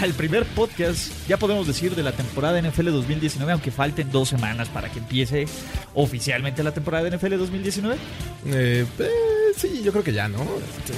al primer podcast, ya podemos decir, de la temporada NFL 2019, aunque falten dos semanas para que empiece oficialmente la temporada de NFL 2019. Eh, eh, sí, yo creo que ya, ¿no? Este,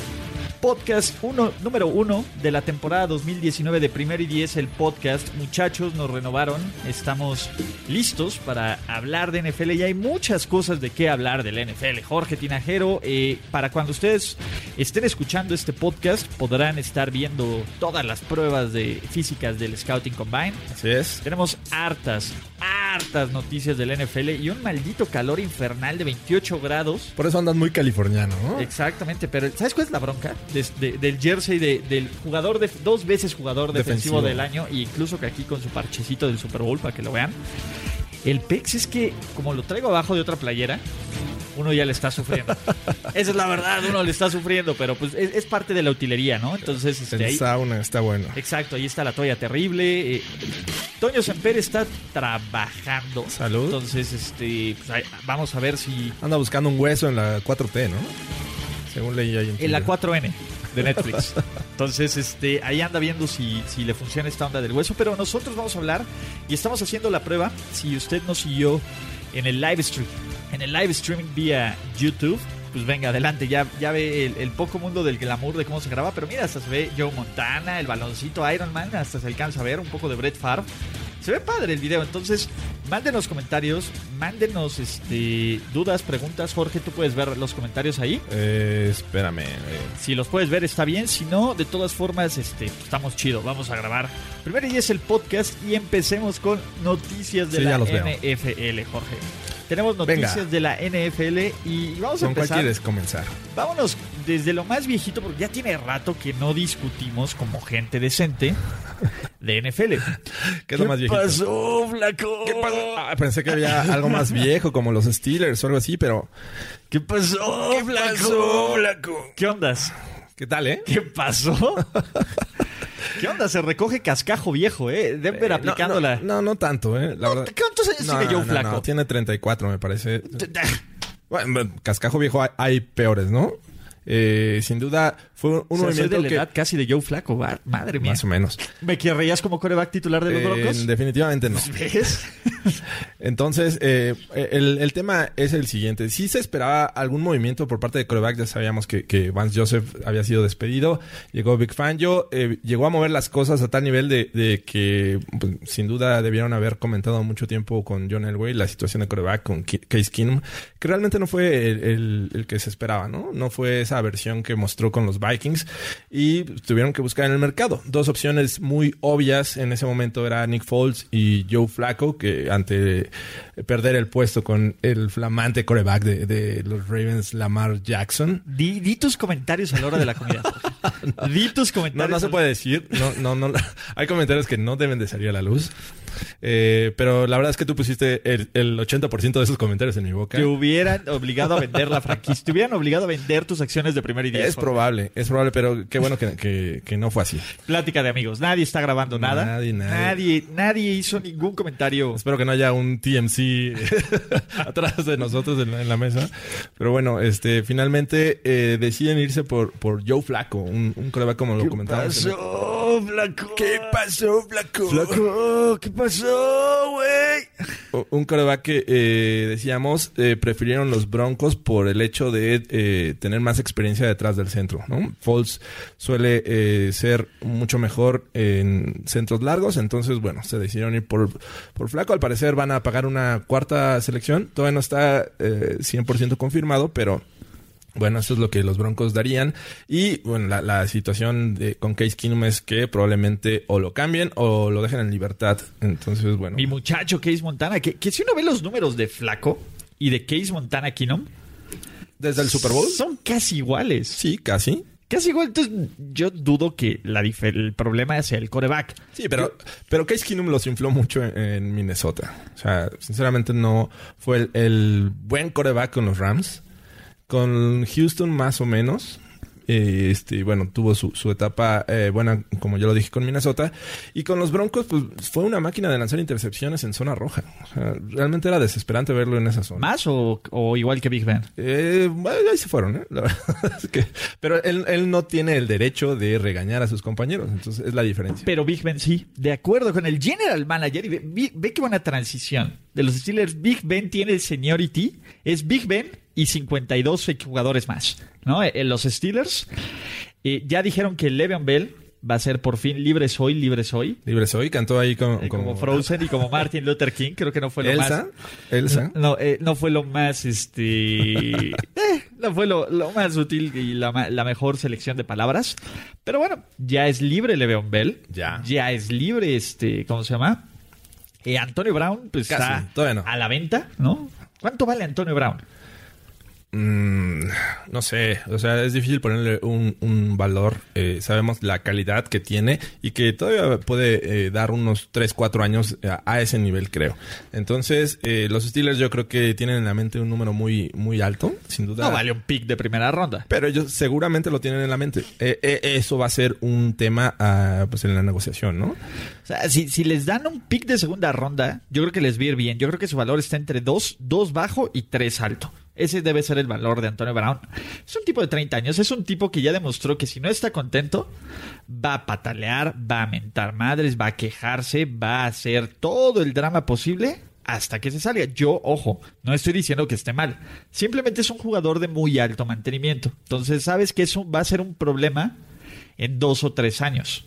podcast uno, número uno de la temporada 2019 de Primer y Diez, el podcast. Muchachos, nos renovaron, estamos listos para hablar de NFL y hay muchas cosas de qué hablar del NFL. Jorge Tinajero, eh, para cuando ustedes estén escuchando este podcast, podrán estar viendo todas las pruebas de físicas del Scouting Combine. Así es. Tenemos hartas, hartas noticias del NFL y un maldito calor infernal de 28 grados. Por eso andas muy californiano, ¿no? Exactamente, pero ¿sabes cuál es la bronca? De- de- del jersey de- del jugador, de, dos veces jugador defensivo, Defensivo. del año, e incluso que aquí con su parchecito del Super Bowl para que lo vean. El Pex es que, como lo traigo abajo de otra playera, uno ya le está sufriendo. Esa es la verdad, uno le está sufriendo, pero pues es, es parte de la utilería, ¿no? Entonces, este, El ahí, sauna está bueno. Exacto, ahí está la toalla terrible. eh, Toño Semper está trabajando. Salud. Entonces, este, pues, ahí- vamos a ver si Anda buscando un hueso en la 4T, ¿no? Según leí ahí en en la Twitter. 4N de Netflix. Entonces, este, ahí anda viendo si, si le funciona esta onda del hueso. Pero nosotros vamos a hablar y estamos haciendo la prueba. Si usted nos siguió en el live stream, en el live streaming vía YouTube, pues venga, adelante, ya, ya ve el, el poco mundo del glamour de cómo se graba. Pero mira, hasta se ve Joe Montana, el baloncito Iron Man, hasta se alcanza a ver un poco de Brett Favre. Se ve padre el video, entonces mándenos comentarios, mándenos este, dudas, preguntas. Jorge, tú puedes ver los comentarios ahí. Eh, espérame. eh, Si los puedes ver está bien, si no, de todas formas, este, estamos chido, vamos a grabar. Primero y es el podcast y empecemos con noticias de Sí, la los veo. NFL, Jorge. Tenemos noticias Venga. de la NFL y vamos a ¿Con cuál empezar. quieres comenzar? Vámonos desde lo más viejito, porque ya tiene rato que no discutimos como gente decente de NFL. ¿Qué es lo más viejito? pasó, flaco? ¿Qué pasó? Ah, pensé que había algo más viejo, como los Steelers o algo así, pero... ¿Qué pasó, flaco? ¿Qué ondas? ¿Qué tal, eh? ¿Qué pasó? ¿Qué onda? Se recoge cascajo viejo, ¿eh? Denver Eh, aplicándola. No, no, no tanto, ¿eh? La No, verdad... ¿Cuántos años tiene Joe Flaco? no, tiene 34, me parece. Bueno, cascajo viejo hay, hay peores, ¿no? Eh, sin duda fue un O sea, soy movimiento de la que... edad casi de Joe Flaco. va- Madre mía. Más o menos. ¿Me querrías como coreback titular de los Eh, Broncos? definitivamente no. ¿Ves? Entonces, eh, el, el tema es el siguiente. Si se esperaba algún movimiento por parte de coreback. Ya sabíamos que, que Vance Joseph había sido despedido. Llegó Big Fangio. eh, llegó a mover las cosas a tal nivel de, de que, pues, sin duda, debieron haber comentado mucho tiempo con John Elway la situación de coreback con Case Keenum. Que realmente no fue el, el- el que se esperaba, ¿no? No fue esa versión que mostró con los Vikings. Y tuvieron que buscar en el mercado. Dos opciones muy obvias en ese momento era Nick Foles y Joe Flacco, que ante perder el puesto con el flamante coreback de, de los Ravens, Lamar Jackson. Di, di tus comentarios a la hora de la comida. Jorge. Di tus No, comentarios. no se puede decir. No, no, no. Hay comentarios que no deben de salir a la luz. Eh, pero la verdad es que tú pusiste el, el 80% de esos comentarios en mi boca. Te hubieran obligado a vender la franquicia. Te hubieran obligado a vender tus acciones de primer y diez. Es probable, es probable, pero qué bueno que, que- que no fue así. Plática de amigos. Nadie está grabando nada. Nadie, nadie. Nadie, nadie hizo ningún comentario. Espero que no haya un TMC atrás de nosotros en la, en la mesa. Pero bueno, este, finalmente eh, deciden irse por, por Joe Flaco, un, un coreback como lo comentábamos. en- Flaco? ¿Qué pasó, Flaco? Flaco, ¿qué pasó, güey? Un coreback que eh, decíamos eh, prefirieron los Broncos por el hecho de eh, tener más experiencia detrás del centro. ¿no? Foles suele eh, ser mucho mejor en centros largos, entonces bueno, se decidieron ir por, por Flaco. Al parecer van a pagar una cuarta selección, todavía no está eh, 100% confirmado, pero bueno, eso es lo que los Broncos darían. Y bueno, la, la situación de, con Case Keenum es que probablemente o lo cambien o lo dejen en libertad. Entonces, bueno. Mi muchacho Case Montana, que, que si uno ve los números de Flaco y de Case Montana Keenum, Desde el Super Bowl. son casi iguales. Sí, casi. Casi igual, entonces yo dudo que la el problema sea el coreback. Sí, pero, pero Case Keenum los infló mucho en, Minnesota. O sea, sinceramente no fue el, el buen coreback con los Rams. Con Houston más o menos. Eh, este, bueno, tuvo su, etapa eh, buena, como yo lo dije, con Minnesota. Y con los Broncos, pues fue una máquina de lanzar intercepciones en zona roja. realmente era desesperante verlo en esa zona. ¿Más o, igual que Big Ben? Eh, ahí se fueron, ¿eh? La verdad es que, pero él, él, no tiene el derecho de regañar a sus compañeros. Entonces es la diferencia. Pero Big Ben sí. De acuerdo con el general manager. Y ve, ve que buena transición. De los Steelers, Big Ben tiene el seniority. Es Big Ben y 52 jugadores más. ¿no? En eh, los Steelers eh, ya dijeron que Le'Veon Bell va a ser por fin libre soy, libre soy. Libre soy, cantó ahí eh, como... Frozen y como Martin Luther King, creo que no fue lo Elsa, más... Elsa. No, no fue lo más, este... no fue lo, más útil y la, mejor selección de palabras. Pero bueno, ya es libre Le'Veon Bell. Ya. Ya es libre, este, ¿cómo se llama? Antonio Brown, pues está a la venta, ¿no? ¿Cuánto vale Antonio Brown? Mm, no sé, o sea, es difícil ponerle un, valor. Eh, sabemos la calidad que tiene y que todavía puede eh, dar unos 3, 4 años a, ese nivel, creo. Entonces, eh, los Steelers yo creo que tienen en la mente un número muy, muy alto, sin duda. No vale un pick de primera ronda. Pero ellos seguramente lo tienen en la mente. eso va a ser un tema ah, pues en la negociación, ¿no? O sea, si, si les dan un pick de segunda ronda, yo creo que les va a ir bien. Yo creo que su valor está entre 2, 2 bajo y 3 alto. Ese debe ser el valor de Antonio Brown. Es un tipo de 30 años, es un tipo que ya demostró que si no está contento, va a patalear, va a mentar madres, va a quejarse, va a hacer todo el drama posible hasta que se salga. Yo, ojo, no estoy diciendo que esté mal. Simplemente es un jugador de muy alto mantenimiento. Entonces, sabes que eso va a ser un problema en dos o tres años.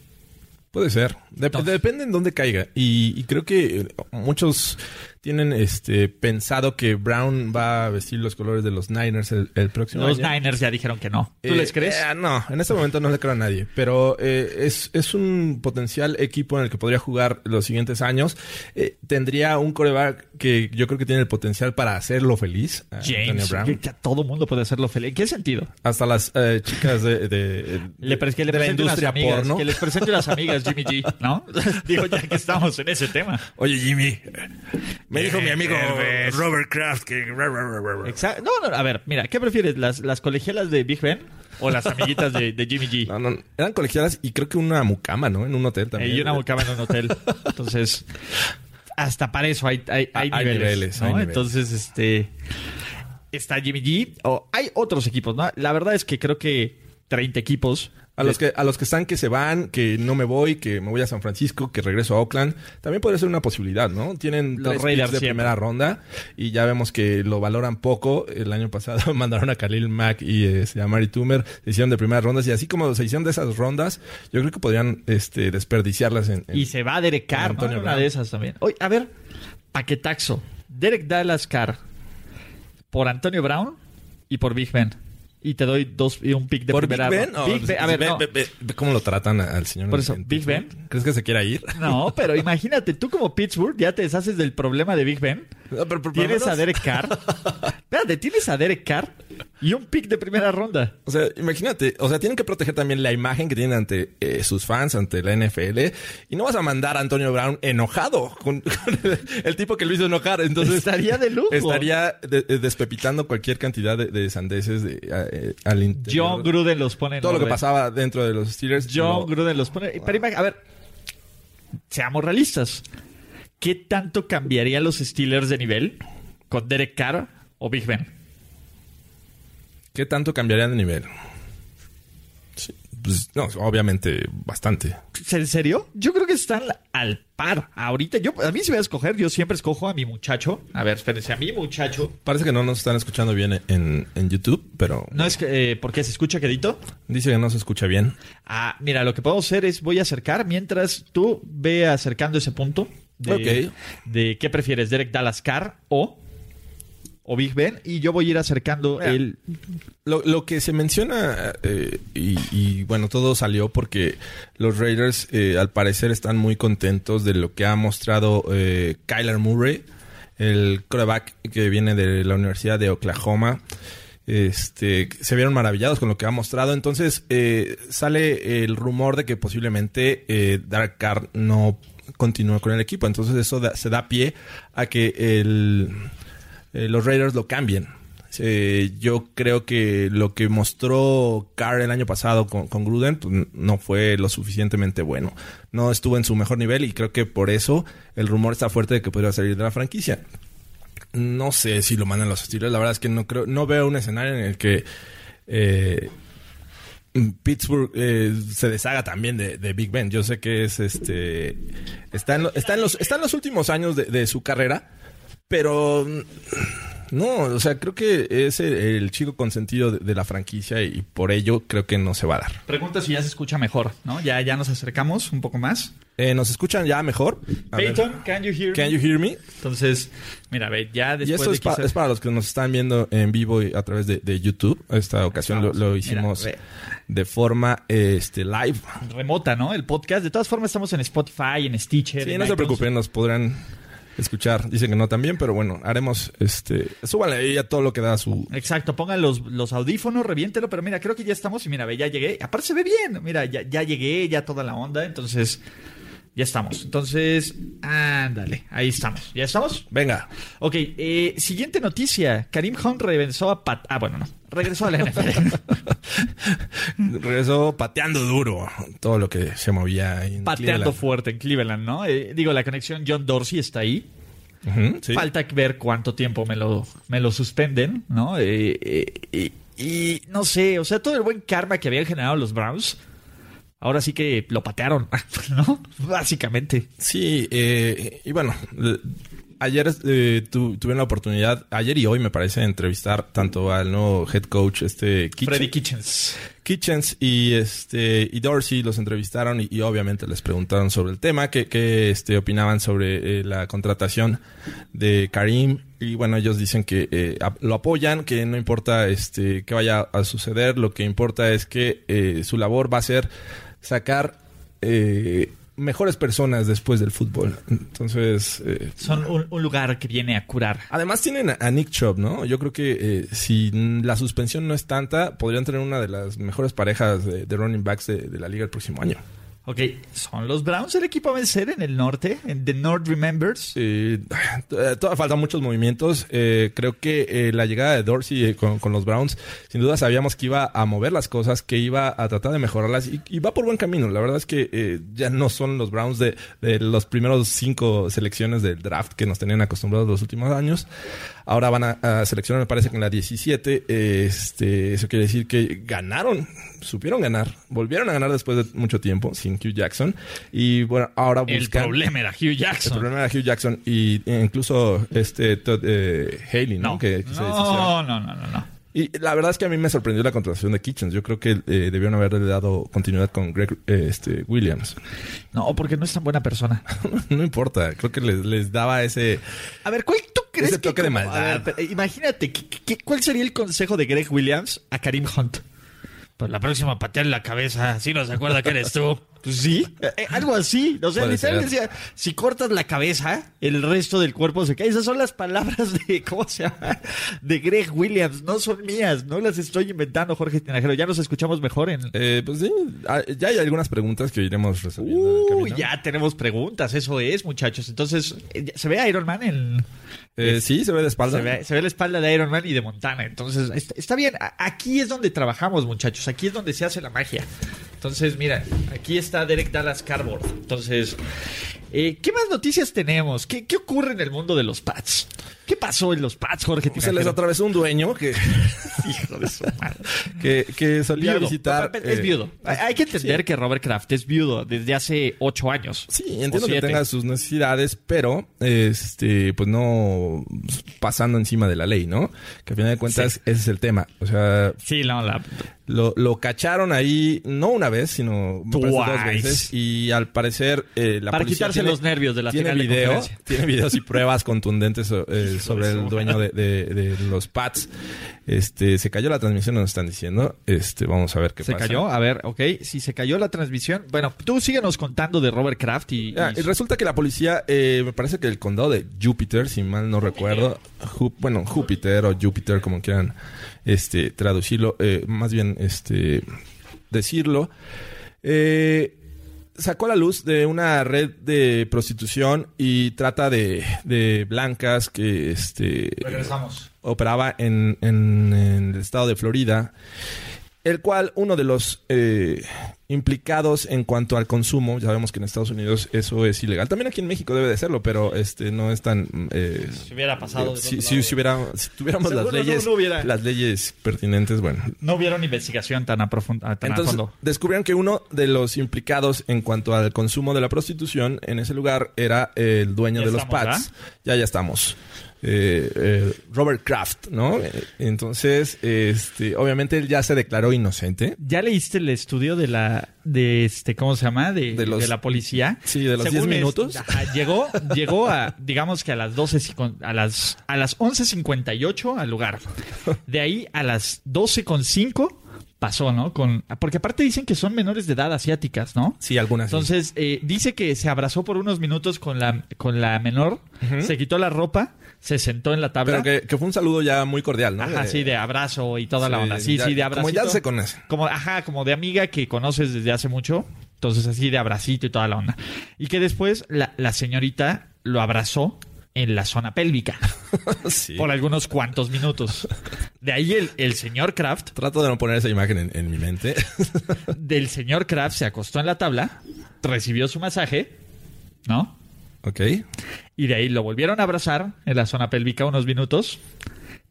Puede ser. depende en dónde caiga. y creo que muchos tienen este pensado que Brown va a vestir los colores de los Niners el, próximo año. Los Niners ya dijeron que no. ¿Tú les eh, crees? Eh, no, en este momento no le creo a nadie. Pero eh, es, es, un potencial equipo en el que podría jugar los siguientes años. tendría un coreback que yo creo que tiene el potencial para hacerlo feliz. James, Brown. Que, todo mundo puede hacerlo feliz. ¿En qué sentido? Hasta las chicas de, de, le, que le la industria amigas, porno. Que les presente las amigas Jimmy G, ¿no? Digo, ya que estamos en ese tema. Oye, Jimmy, me dijo mi amigo Robert Kraft que... Exacto. No, no, a ver, mira, ¿qué prefieres? ¿Las, las colegialas de Big Ben o las amiguitas de, Jimmy G? No, no, eran colegialas y creo que una mucama, ¿no? En un hotel también. Y una mucama en un hotel. Entonces, hasta para eso hay, hay, hay, niveles, Entonces, este... Está Jimmy G. O hay otros equipos, ¿no? La verdad es que creo que 30 equipos a los, que, a los que están que se van, que no me voy, que me voy a San Francisco, que regreso a Oakland, también podría ser una posibilidad, ¿no? Tienen los Raiders de primera ronda y ya vemos que lo valoran poco. El año pasado mandaron a Khalil Mack y este, a Mari Toomer, se hicieron de primeras rondas y así como se hicieron de esas rondas, yo creo que podrían este, desperdiciarlas en, Y se va Derek Carr, ¿no? una de esas también. Oye, a ver, paquetaxo. Derek Dallas Carr por Antonio Brown y por Big Ben y te doy dos y un pick de ¿Por primera. Big Ben? a ver, no. ¿cómo lo tratan al señor? Por eso, Big Ben. ¿Crees que se quiera ir? No, pero imagínate, tú como Pittsburgh ya te deshaces del problema de Big Ben. tienes a Derek Carr. Espérate, tienes a Derek Carr y un pick de primera ronda. O sea, imagínate, o sea, tienen que proteger también la imagen que tienen ante eh, sus fans, ante la NFL. Y no vas a mandar a Antonio Brown enojado con, el, tipo que lo hizo enojar. Entonces, estaría de lujo. Estaría eh, despepitando cualquier cantidad de, sandeces de, eh, al interior. John Gruden los pone Todo lo que pasaba dentro de los Steelers. John Gruden los pone. Pero a ver, seamos realistas. ¿Qué tanto cambiaría los Steelers de nivel con Derek Carr o Big Ben? ¿Qué tanto cambiaría de nivel? pues, no, obviamente bastante. ¿En serio? Yo creo que están al par. Ahorita, yo, a mí si voy a escoger, yo siempre escojo a mi muchacho. A ver, espérense, a mi muchacho. Parece que no nos están escuchando bien en, YouTube, pero... No es que, eh, ¿por qué se escucha quedito? Dice que no se escucha bien. Ah, mira, lo que puedo hacer es voy a acercar mientras tú ve acercando ese punto. De, de qué prefieres, Derek Dallas Carr o o Big Ben y yo voy a ir acercando el... Lo, que se menciona eh, y, bueno, todo salió porque los Raiders eh, al parecer están muy contentos de lo que ha mostrado eh, Kyler Murray, el quarterback que viene de la Universidad de Oklahoma. este, se vieron maravillados con lo que ha mostrado. Entonces eh, sale el rumor de que posiblemente eh, Dark Card no continúe con el equipo. Entonces eso se da pie a que el, eh, los Raiders lo cambien. yo creo que lo que mostró Carr el año pasado con, Gruden pues, no fue lo suficientemente bueno. No estuvo en su mejor nivel y creo que por eso el rumor está fuerte de que podría salir de la franquicia. No sé si lo mandan los Steelers. La verdad es que no creo, no veo un escenario en el que eh, Pittsburgh eh, se deshaga también de, Big Ben. Yo sé que es este está en, está en los está en los últimos años de su carrera, pero no, o sea, creo que es el, chico consentido de, de, la franquicia y por ello creo que no se va a dar. Pregunta si ya se escucha mejor, ¿no? Ya, ya nos acercamos un poco más. Eh, ¿Nos escuchan ya mejor? Peyton, can you hear me? Can you hear me? Entonces, mira, ve, ya después y esto es, para los que nos están viendo en vivo y a través de, YouTube. Esta ocasión lo, hicimos de forma este, live. Remota, ¿no? El podcast. De todas formas, estamos en Spotify, en Stitcher. Sí, no se preocupen, nos podrán escuchar. Dicen que no también, pero bueno, haremos este. Súbanle ahí a todo lo que da su. Exacto, pongan los, los audífonos, reviéntelo, pero mira, creo que ya estamos y mira, ve, ya llegué. Aparte se ve bien, mira, ya, ya llegué, ya toda la onda, entonces. Ya estamos. Entonces, ándale, ahí estamos. ¿Ya estamos? Venga. Ok, eh, siguiente noticia. Karim Hunt regresó a Pat... Ah, bueno, no. Regresó a la NFL. regresó pateando duro todo lo que se movía en Pateando fuerte en Cleveland, ¿no? Eh, digo, la conexión John Dorsey está ahí. Falta ver cuánto tiempo me lo, me lo suspenden, ¿no? Eh, y no sé, o sea, todo el buen karma que habían generado los Browns ahora sí que lo patearon, ¿no? Básicamente. Sí, eh, y bueno, ayer eh, tuvieron la oportunidad, ayer y hoy me parece, entrevistar tanto al nuevo head coach, este Freddy Kitchens. Kitchens y este y Dorsey los entrevistaron y, obviamente les preguntaron sobre el tema, qué este, opinaban sobre eh, la contratación de Karim y bueno, ellos dicen que lo apoyan, que no importa este qué vaya a suceder, lo que importa es que su labor va a ser sacar eh, mejores personas después del fútbol. Entonces... Eh, Son un, lugar que viene a curar. Además tienen a, Nick Chubb, ¿no? Yo creo que eh, si la suspensión no es tanta, podrían tener una de las mejores parejas de, running backs de la liga el próximo año. Ok, ¿son los Browns el equipo a vencer en el norte? ¿En The North Remembers? Eh, faltan muchos movimientos. Eh, creo que eh, la llegada de Dorsey eh, con, los Browns, sin duda sabíamos que iba a mover las cosas, que iba a tratar de mejorarlas y, va por buen camino. La verdad es que ya no son los Browns de, de, los primeros cinco selecciones del draft que nos tenían acostumbrados los últimos años. Ahora van a, seleccionar, me parece que en la 17. Este, eso quiere decir que ganaron, supieron ganar, volvieron a ganar después de mucho tiempo sin Hugh Jackson. Y bueno, ahora buscan. El problema era Hugh Jackson. El problema era Hugh Jackson y incluso este Todd, eh, Haley, ¿no? Que, no, no, no, no, no. Y la verdad es que a mí me sorprendió la contratación de Kitchens. Yo creo que eh, debieron haberle dado continuidad con Greg eh, este, Williams. No, porque no es tan buena persona. no importa. Creo que les, daba ese. A ver, ¿cuál tú crees ese toque de maldad? imagínate, ¿cuál sería el consejo de Greg Williams a Karim Hunt? Pues la próxima patear la cabeza, si no se acuerda que eres tú. Pues sí, eh, eh, algo así. O sea, literalmente decía, si cortas la cabeza, el resto del cuerpo se cae. Esas son las palabras de, ¿cómo se llama? De Greg Williams. No son mías, no las estoy inventando, Jorge Tinajero. Ya nos escuchamos mejor en... Eh, pues sí, ah, ya hay algunas preguntas que iremos resolviendo. Uh, ya tenemos preguntas, eso es, muchachos. Entonces, ¿se ve Iron Man en...? Sí, se ve de espalda. Se ve, la espalda de Iron Man y de Montana. Entonces, está bien. Aquí es donde trabajamos, muchachos. Aquí es donde se hace la magia. Entonces, mira, aquí está Derek Dallas Cardboard. Entonces, eh, ¿qué más noticias tenemos? ¿Qué, ¿Qué, ocurre en el mundo de los Pats? ¿Qué pasó en los Pats, Jorge? Pues se les atravesó un dueño que. Hijo de su madre. que, que solía visitar. Es eh, viudo. Hay que entender que Robert Kraft es viudo desde hace ocho años. Sí, entiendo que tenga sus necesidades, pero este, pues no pasando encima de la ley, ¿no? Que al final de cuentas ese es el tema. O sea. Sí, no, la, lo, lo, cacharon ahí, no una vez, sino dos veces. Y al parecer, eh, la Para quitarse los nervios de la tiene video, Tiene videos y pruebas contundentes eh, sobre el dueño de, de, los Pats. Este, se cayó la transmisión, nos están diciendo. Este, vamos a ver qué pasa. ¿Se cayó? A ver, ok. Si se cayó la transmisión. Bueno, tú síguenos contando de Robert Kraft y... Ah, resulta que la policía, eh, me parece que el condado de Júpiter, si mal no recuerdo, bueno, Júpiter o Júpiter, como quieran este, traducirlo, eh, más bien este, decirlo, eh, sacó la luz de una red de prostitución y trata de, de blancas que este, operaba en, en, en, el estado de Florida el cual uno de los eh, implicados en cuanto al consumo, ya sabemos que en Estados Unidos eso es ilegal, también aquí en México debe de serlo, pero este no es tan... Eh, si hubiera pasado... si, si, hubiera, si, tuviéramos las leyes, las leyes pertinentes, bueno. No hubiera una investigación tan, aprofundada. Entonces, descubrieron que uno de los implicados en cuanto al consumo de la prostitución en ese lugar era el dueño de los pads. Ya, ya estamos. Eh, eh, Robert Kraft, ¿no? Entonces, este, obviamente él ya se declaró inocente. ¿Ya leíste el estudio de la, de este, ¿cómo se llama? De, de, la policía. Sí, de los 10 minutos. llegó, llegó a, digamos que a las 12, a las, a las 11.58 al lugar. De ahí a las 12.5 pasó, ¿no? Con, porque aparte dicen que son menores de edad asiáticas, ¿no? Sí, algunas. Entonces, eh, dice que se abrazó por unos minutos con la, con la menor, se quitó la ropa se sentó en la tabla. Pero que, fue un saludo ya muy cordial, ¿no? Ajá, sí, de abrazo y toda la onda. Sí, sí, de abrazo. Como ya se conoce. Como, ajá, como de amiga que conoces desde hace mucho. Entonces, así de abracito y toda la onda. Y que después la, la señorita lo abrazó en la zona pélvica. sí. Por algunos cuantos minutos. De ahí el, el, señor Kraft. Trato de no poner esa imagen en, en mi mente. del señor Kraft se acostó en la tabla, recibió su masaje, ¿no? Ok. Y de ahí lo volvieron a abrazar en la zona pélvica unos minutos.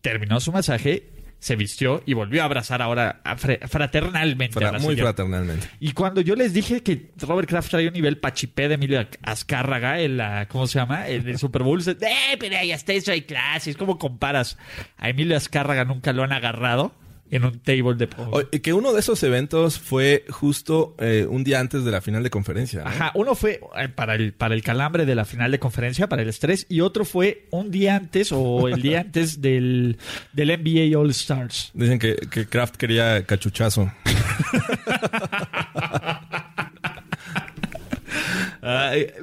Terminó su masaje, se vistió y volvió a abrazar ahora fraternalmente. a muy fraternalmente. Y cuando yo les dije que Robert Kraft traía un nivel pachipé de Emilio Azcárraga en la, ¿cómo se llama? En el Super Bowl, eh, pero ya está eso hay clases. ¿Cómo comparas? A Emilio Azcárraga nunca lo han agarrado en un table de Y que uno de esos eventos fue justo eh, un día antes de la final de conferencia. Ajá, uno fue eh, para el, para el calambre de la final de conferencia, para el estrés, y otro fue un día antes o el día antes del, del NBA All Stars. Dicen que, que Kraft quería cachuchazo.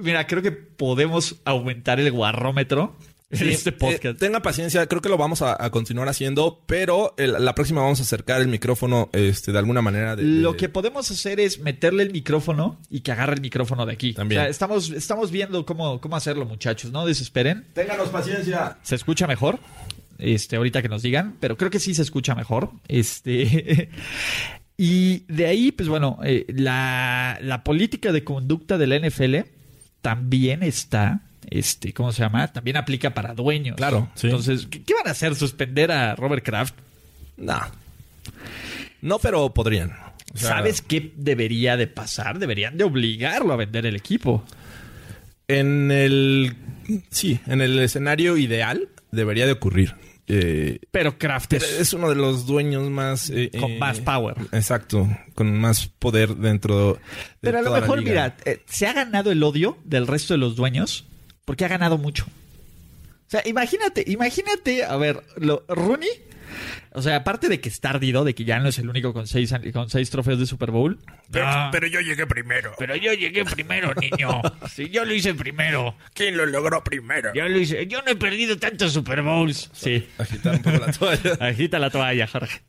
mira, creo que podemos aumentar el guarrómetro este podcast. Eh, tenga paciencia, creo que lo vamos a, continuar haciendo, pero la próxima vamos a acercar el micrófono este, de alguna manera. Lo que podemos hacer es meterle el micrófono y que agarre el micrófono de aquí. También. estamos, estamos viendo cómo, cómo hacerlo, muchachos. No desesperen. Ténganos paciencia. ¿Se escucha mejor? Este, ahorita que nos digan, pero creo que sí se escucha mejor. Este. y de ahí, pues bueno, eh, la, la política de conducta de la NFL también está este, ¿cómo se llama? También aplica para dueños. Claro. Entonces, ¿qué, van a hacer? ¿Suspender a Robert Kraft? No. No, pero podrían. ¿Sabes qué debería de pasar? Deberían de obligarlo a vender el equipo. En el... Sí, en el escenario ideal debería de ocurrir. Eh, pero Kraft es... uno de los dueños más... Eh, con eh, más power. Exacto, con más poder dentro de... Pero a lo mejor, mira, se ha ganado el odio del resto de los dueños porque ha ganado mucho. O sea, imagínate, imagínate, a ver, lo, Rooney, o sea, aparte de que está ardido, de que ya no es el único con seis, con seis trofeos de Super Bowl. Pero, yo llegué primero. Pero yo llegué primero, niño. Sí, yo lo hice primero. ¿Quién lo logró primero? Yo lo hice. Yo no he perdido tantos Super Bowls. Sí. Agita un poco la toalla. Agita la toalla, Jorge.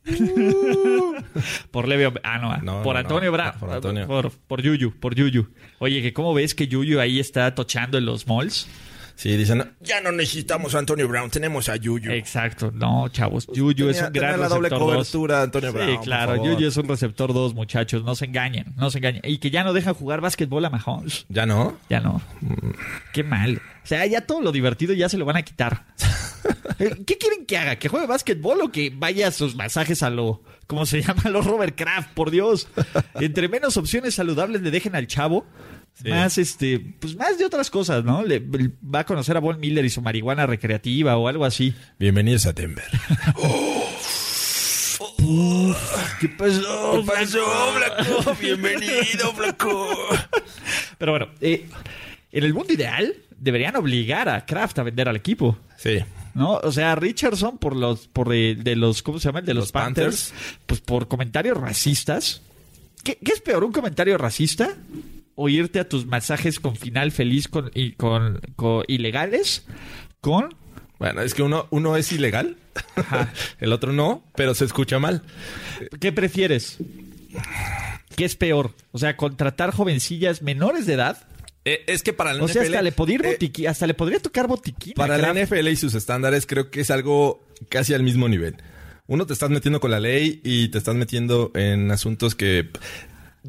por Levio. Ah, no. por Antonio Brown. Por Antonio. Por, por Yuyu. Por Yuyu. Oye, que ¿cómo ves que Yuyu ahí está tochando en los malls? Sí, dicen, ya no necesitamos a Antonio Brown, tenemos a Yuyu. Exacto, no, chavos. Pues Yuyu es un gran la doble cobertura, Antonio Brown. Sí, claro, Yuyu es un receptor 2, muchachos, no se engañen, no se engañen. Y que ya no deja jugar básquetbol a Mahomes. ¿Ya no? Ya no. Mm. Qué mal. O sea, ya todo lo divertido ya se lo van a quitar. Eh, ¿Qué quieren que haga? ¿Que juegue básquetbol o que vaya a sus masajes a lo, ¿cómo se llama? A los Robert Kraft, por Dios. Entre menos opciones saludables le dejen al chavo, más, este, pues más de otras cosas, ¿no? Le, va a conocer a Von Miller y su marihuana recreativa o algo así. Bienvenidos a Denver. ¿Qué pasó? ¿Qué pasó, Flaco? Bienvenido, Flaco. Pero bueno, eh, en el mundo ideal deberían obligar a Kraft a vender al equipo. Sí. ¿no? O sea, Richardson por los, por de, de los, ¿cómo se llama? De los, Los Panthers, pues por comentarios racistas. ¿Qué, qué es peor, un comentario racista? ¿O irte a tus masajes con final feliz con, y con, con ilegales? Con Bueno, es que uno, uno es ilegal, el otro no, pero se escucha mal. ¿Qué prefieres? ¿Qué es peor? O sea, contratar jovencillas menores de edad. Eh, es que para la O sea, NFL, hasta le, podría eh, botiqui- hasta le podría tocar botiquín. para la. NFL y sus estándares creo que es algo casi al mismo nivel. Uno te estás metiendo con la ley y te estás metiendo en asuntos que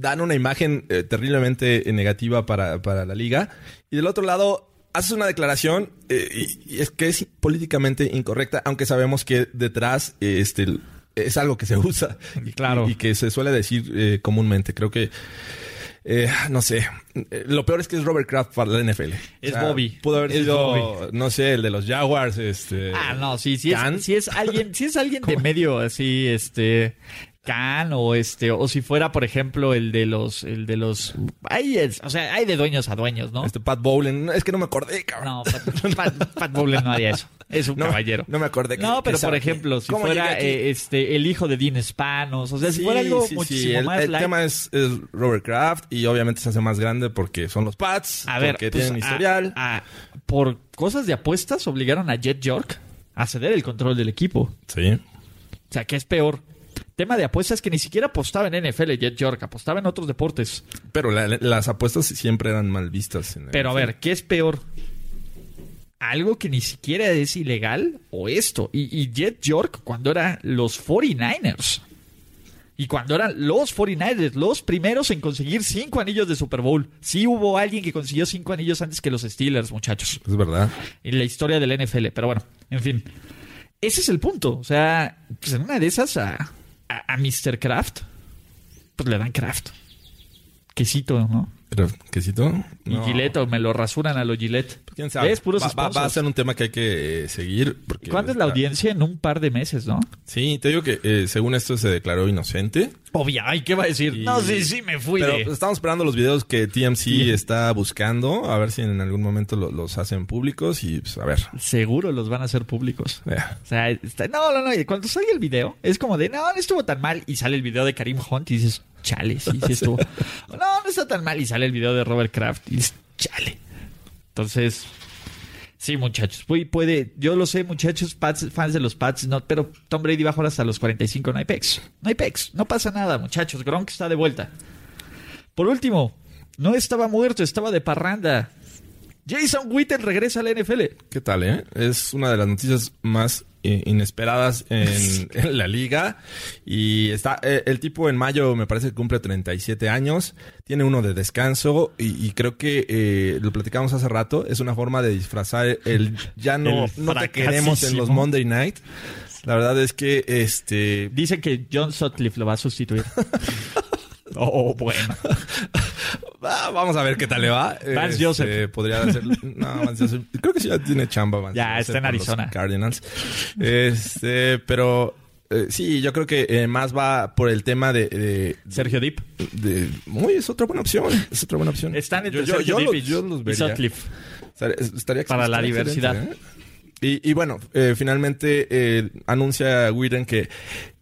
dan una imagen eh, terriblemente negativa para, para la liga. Y del otro lado, haces una declaración eh, y, y es que es políticamente incorrecta, aunque sabemos que detrás eh, este, es algo que se usa y, Claro. y que se suele decir eh, comúnmente. Creo que eh, no sé. Eh, Lo peor es que es Robert Kraft para la NFL. Es Bobby. Pudo haber sido, Bobby. no sé, el de los Jaguars. Este, Ah, no, sí, sí es, si es alguien, si es alguien de medio así, este, Can o este, o si fuera, por ejemplo, el de los, el de los, hay, es- o sea, hay de dueños a dueños, ¿no? Este Pat Bowlen. Es que no me acordé, cabrón. No, Pat, Pat- Pat Bowlen no haría eso. Es un No, caballero. no me acordé que- No, que pero por ejemplo, que- si ¿Cómo fuera eh, este el hijo de Dean Spanos, o sea, si Sí, fuera algo sí, sí. muchísimo El, más el tema es, es Robert Kraft y obviamente se hace más grande porque son los Pats. A ver, porque pues, tienen a- historial. a- por cosas de apuestas obligaron a Jet York a ceder el control del equipo. Sí. O sea, ¿qué es peor? Tema de apuestas que ni siquiera apostaba en NFL Jet York, apostaba en otros deportes. Pero la- las apuestas siempre eran mal vistas. en Pero a ver, ¿qué es peor? ¿Algo que ni siquiera es ilegal o esto? Y, y Jet York cuando eran los 49ers. Y cuando eran los 49ers, los primeros en conseguir cinco anillos de Super Bowl. Sí hubo alguien que consiguió cinco anillos antes que los Steelers, muchachos. Es verdad. En la historia del NFL. Pero bueno, en fin. Ese es el punto. O sea, pues en una de esas a, a, a Mr. Kraft, pues le dan Kraft. Quesito, ¿no? Pero, ¿Quesito? Y Gillette, o me lo rasuran a lo Gillette. ¿Quién sabe? ¿Ves? Puros va, va- va a ser un tema que hay que eh, seguir. Porque ¿Cuándo es la audiencia? En un par de meses, ¿no? Sí, te digo que eh, según esto se declaró inocente. Obvio. Ay, ¿qué va a decir? Y- No, sí, sí, me fui Pero de... pues, estamos esperando los videos que TMC está buscando. A ver si en algún momento lo- los hacen públicos. Y pues a ver. Seguro los van a hacer públicos. O sea, está- no, no, no. Cuando salga el video, es como de, no, no estuvo tan mal. Y sale el video de Karim Hunt y dices, chale, sí, sí estuvo. no, no está tan mal. Y sale el video de Robert Kraft y dices, chale. Entonces, sí, muchachos. Puede, puede- yo lo sé, muchachos, Pats- fans de los Pats, no, pero Tom Brady va a jugar hasta los 45. No hay pecs. No hay pecs. No pasa nada, muchachos. Gronk está de vuelta. Por último, no estaba muerto, estaba de parranda. Jason Witten regresa a la NFL. ¿Qué tal, eh? Es una de las noticias más eh, inesperadas en, en la liga. Y está eh, el tipo en mayo me parece que cumple 37 años. Tiene uno de descanso y, y creo que eh, lo platicamos hace rato. Es una forma de disfrazar el ya no, El no te queremos en los. Monday night. La verdad es que este Dicen que John Sutcliffe lo va a sustituir. oh, bueno. Ah, vamos a ver qué tal le va. Vance Este, Joseph. Podría ser. No, Vance Joseph. Creo que sí ya tiene chamba. Vance Ya, Joseph está en Arizona. Cardinals. Este, pero eh, sí, yo creo que eh, más va por el tema de. de- Sergio Dip. de- Uy, es otra buena opción. Es otra buena opción. Están entre yo, yo, Sergio yo Dip los, y, los y vería. Sutcliffe. Estaría- estaría- Para la diversidad. ¿eh? Y, y bueno, eh, finalmente eh, anuncia Whedon que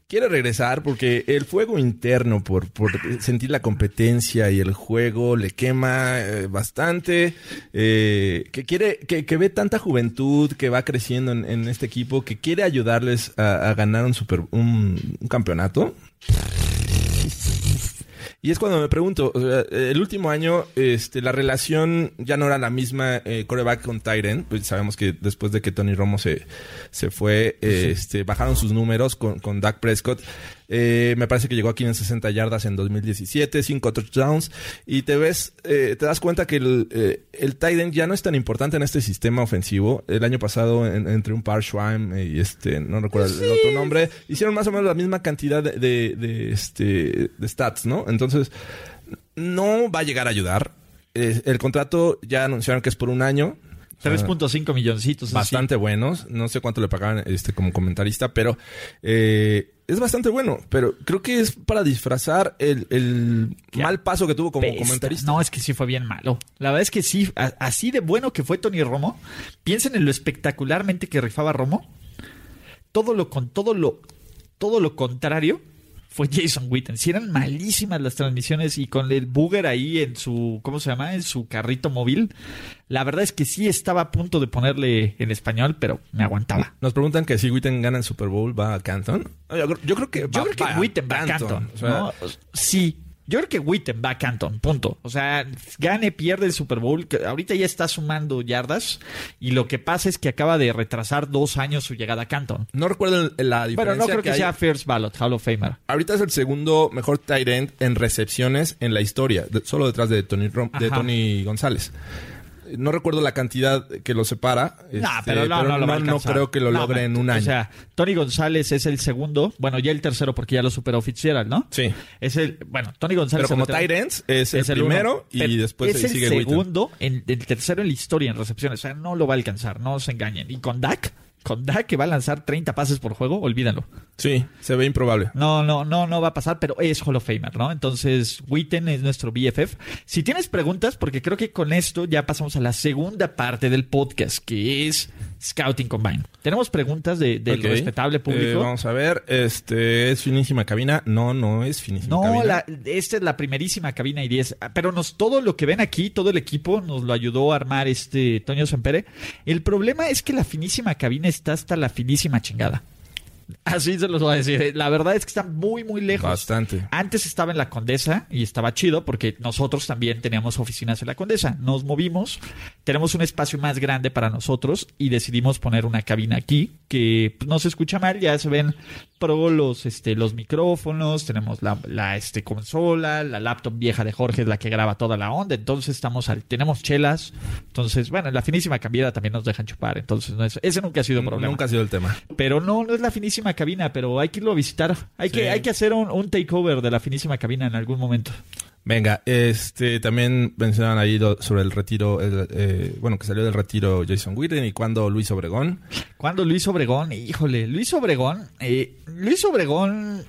quiere regresar porque el fuego interno por, por sentir la competencia y el juego le quema eh, bastante. eh, que quiere, que, que ve tanta juventud que va creciendo en, en este equipo, que quiere ayudarles a, ganar un super un campeonato. Y es cuando me pregunto, o sea, el último año, este, la relación ya no era la misma eh, coreback con Tyren. Pues sabemos que después de que Tony Romo se, se fue, eh, este, bajaron sus números con, con Dak Prescott. Eh, me parece que llegó a 560 yardas en 2017, 5 touchdowns. Y te ves, eh, te das cuenta que el, eh, el tight end ya no es tan importante en este sistema ofensivo. El año pasado, en- entre un par Schwein y este, no recuerdo el otro nombre, hicieron más o menos la misma cantidad de, de, de, este, de stats, ¿no? Entonces, no va a llegar a ayudar. Eh, el contrato ya anunciaron que es por un año. O sea, 3.5 milloncitos. así. bastante buenos. No sé cuánto le pagaban este como comentarista, pero eh, es bastante bueno, pero creo que es para disfrazar el, el mal paso que tuvo como Pesta. comentarista. No, es que sí fue bien malo. La verdad es que sí, a- así de bueno que fue Tony Romo. Piensen en lo espectacularmente que rifaba Romo. Todo lo con todo lo todo lo contrario fue Jason Witten. Si eran malísimas las transmisiones y con el booger ahí en su ¿cómo se llama? en su carrito móvil. La verdad es que sí estaba a punto de ponerle en español, pero me aguantaba. Nos preguntan que si Witten gana el Super Bowl, ¿va a Canton? Yo, creo- yo creo que Yo creo que Witten va a Canton. O sea, ¿no? Sí. Yo creo que Witten va a Canton, punto. O sea, gane, pierde el Super Bowl. que ahorita ya está sumando yardas. Y lo que pasa es que acaba de retrasar dos años su llegada a Canton. No recuerdo la diferencia. Pero no creo que, sea First Ballot, Hall of Famer. Ahorita es el segundo mejor tight end en recepciones en la historia, solo detrás de Tony, Rom- de. Tony González. No recuerdo la cantidad que lo separa. No, este, pero no, no, lo va a no alcanzar. creo que lo No, logre en un año. O sea, Tony González es el segundo. Bueno, ya el tercero porque ya lo superó Fitzgerald, ¿no? sí. Es el. Bueno, Tony González. Pero como es ends es, el uno. primero y Pero después es el sigue segundo, en, el tercero en la historia en recepciones. O sea, no lo va a alcanzar, no se engañen. Y con Dak, con Dak que va a lanzar 30 pases por juego, olvídalo. Sí, se ve improbable. No, no, no, no va a pasar, pero es Hall of Famer, ¿no? Entonces, Witten es nuestro BFF. Si tienes preguntas, porque creo que con esto ya pasamos a la segunda parte del podcast, que es Scouting Combine. Tenemos preguntas de- del Ok. respetable Eh, público. vamos a ver, este es finísima cabina. No, no es finísima No, cabina. la- esta es la primerísima cabina y 10. Pero nos, todo lo que ven aquí, todo el equipo nos lo ayudó a armar este Toño Sempere. El problema es que la finísima cabina está hasta la finísima chingada. Así se los voy a decir. La verdad es que está muy, muy lejos. Bastante. Antes estaba en la Condesa y estaba chido porque nosotros también teníamos oficinas en la Condesa. Nos movimos, tenemos un espacio más grande para nosotros y decidimos poner una cabina aquí que no se escucha mal, ya se ven pro los, este, los micrófonos, tenemos la, la, este, consola, la laptop vieja de Jorge es la que graba toda la onda, entonces estamos al, tenemos chelas, entonces bueno, en la finísima cabina también nos dejan chupar, entonces no es- ese nunca ha sido problema. Nunca ha sido el tema. Pero no, no es la finísima cabina, pero hay que irlo a visitar. Hay, Sí. que, hay que hacer un, un takeover de la finísima cabina en algún momento. Venga, este también mencionaban ahí lo- sobre el retiro, el, eh, bueno, que salió del retiro Jason Witten y cuando Luis Obregón. Cuando Luis Obregón, híjole, Luis Obregón, eh, Luis Obregón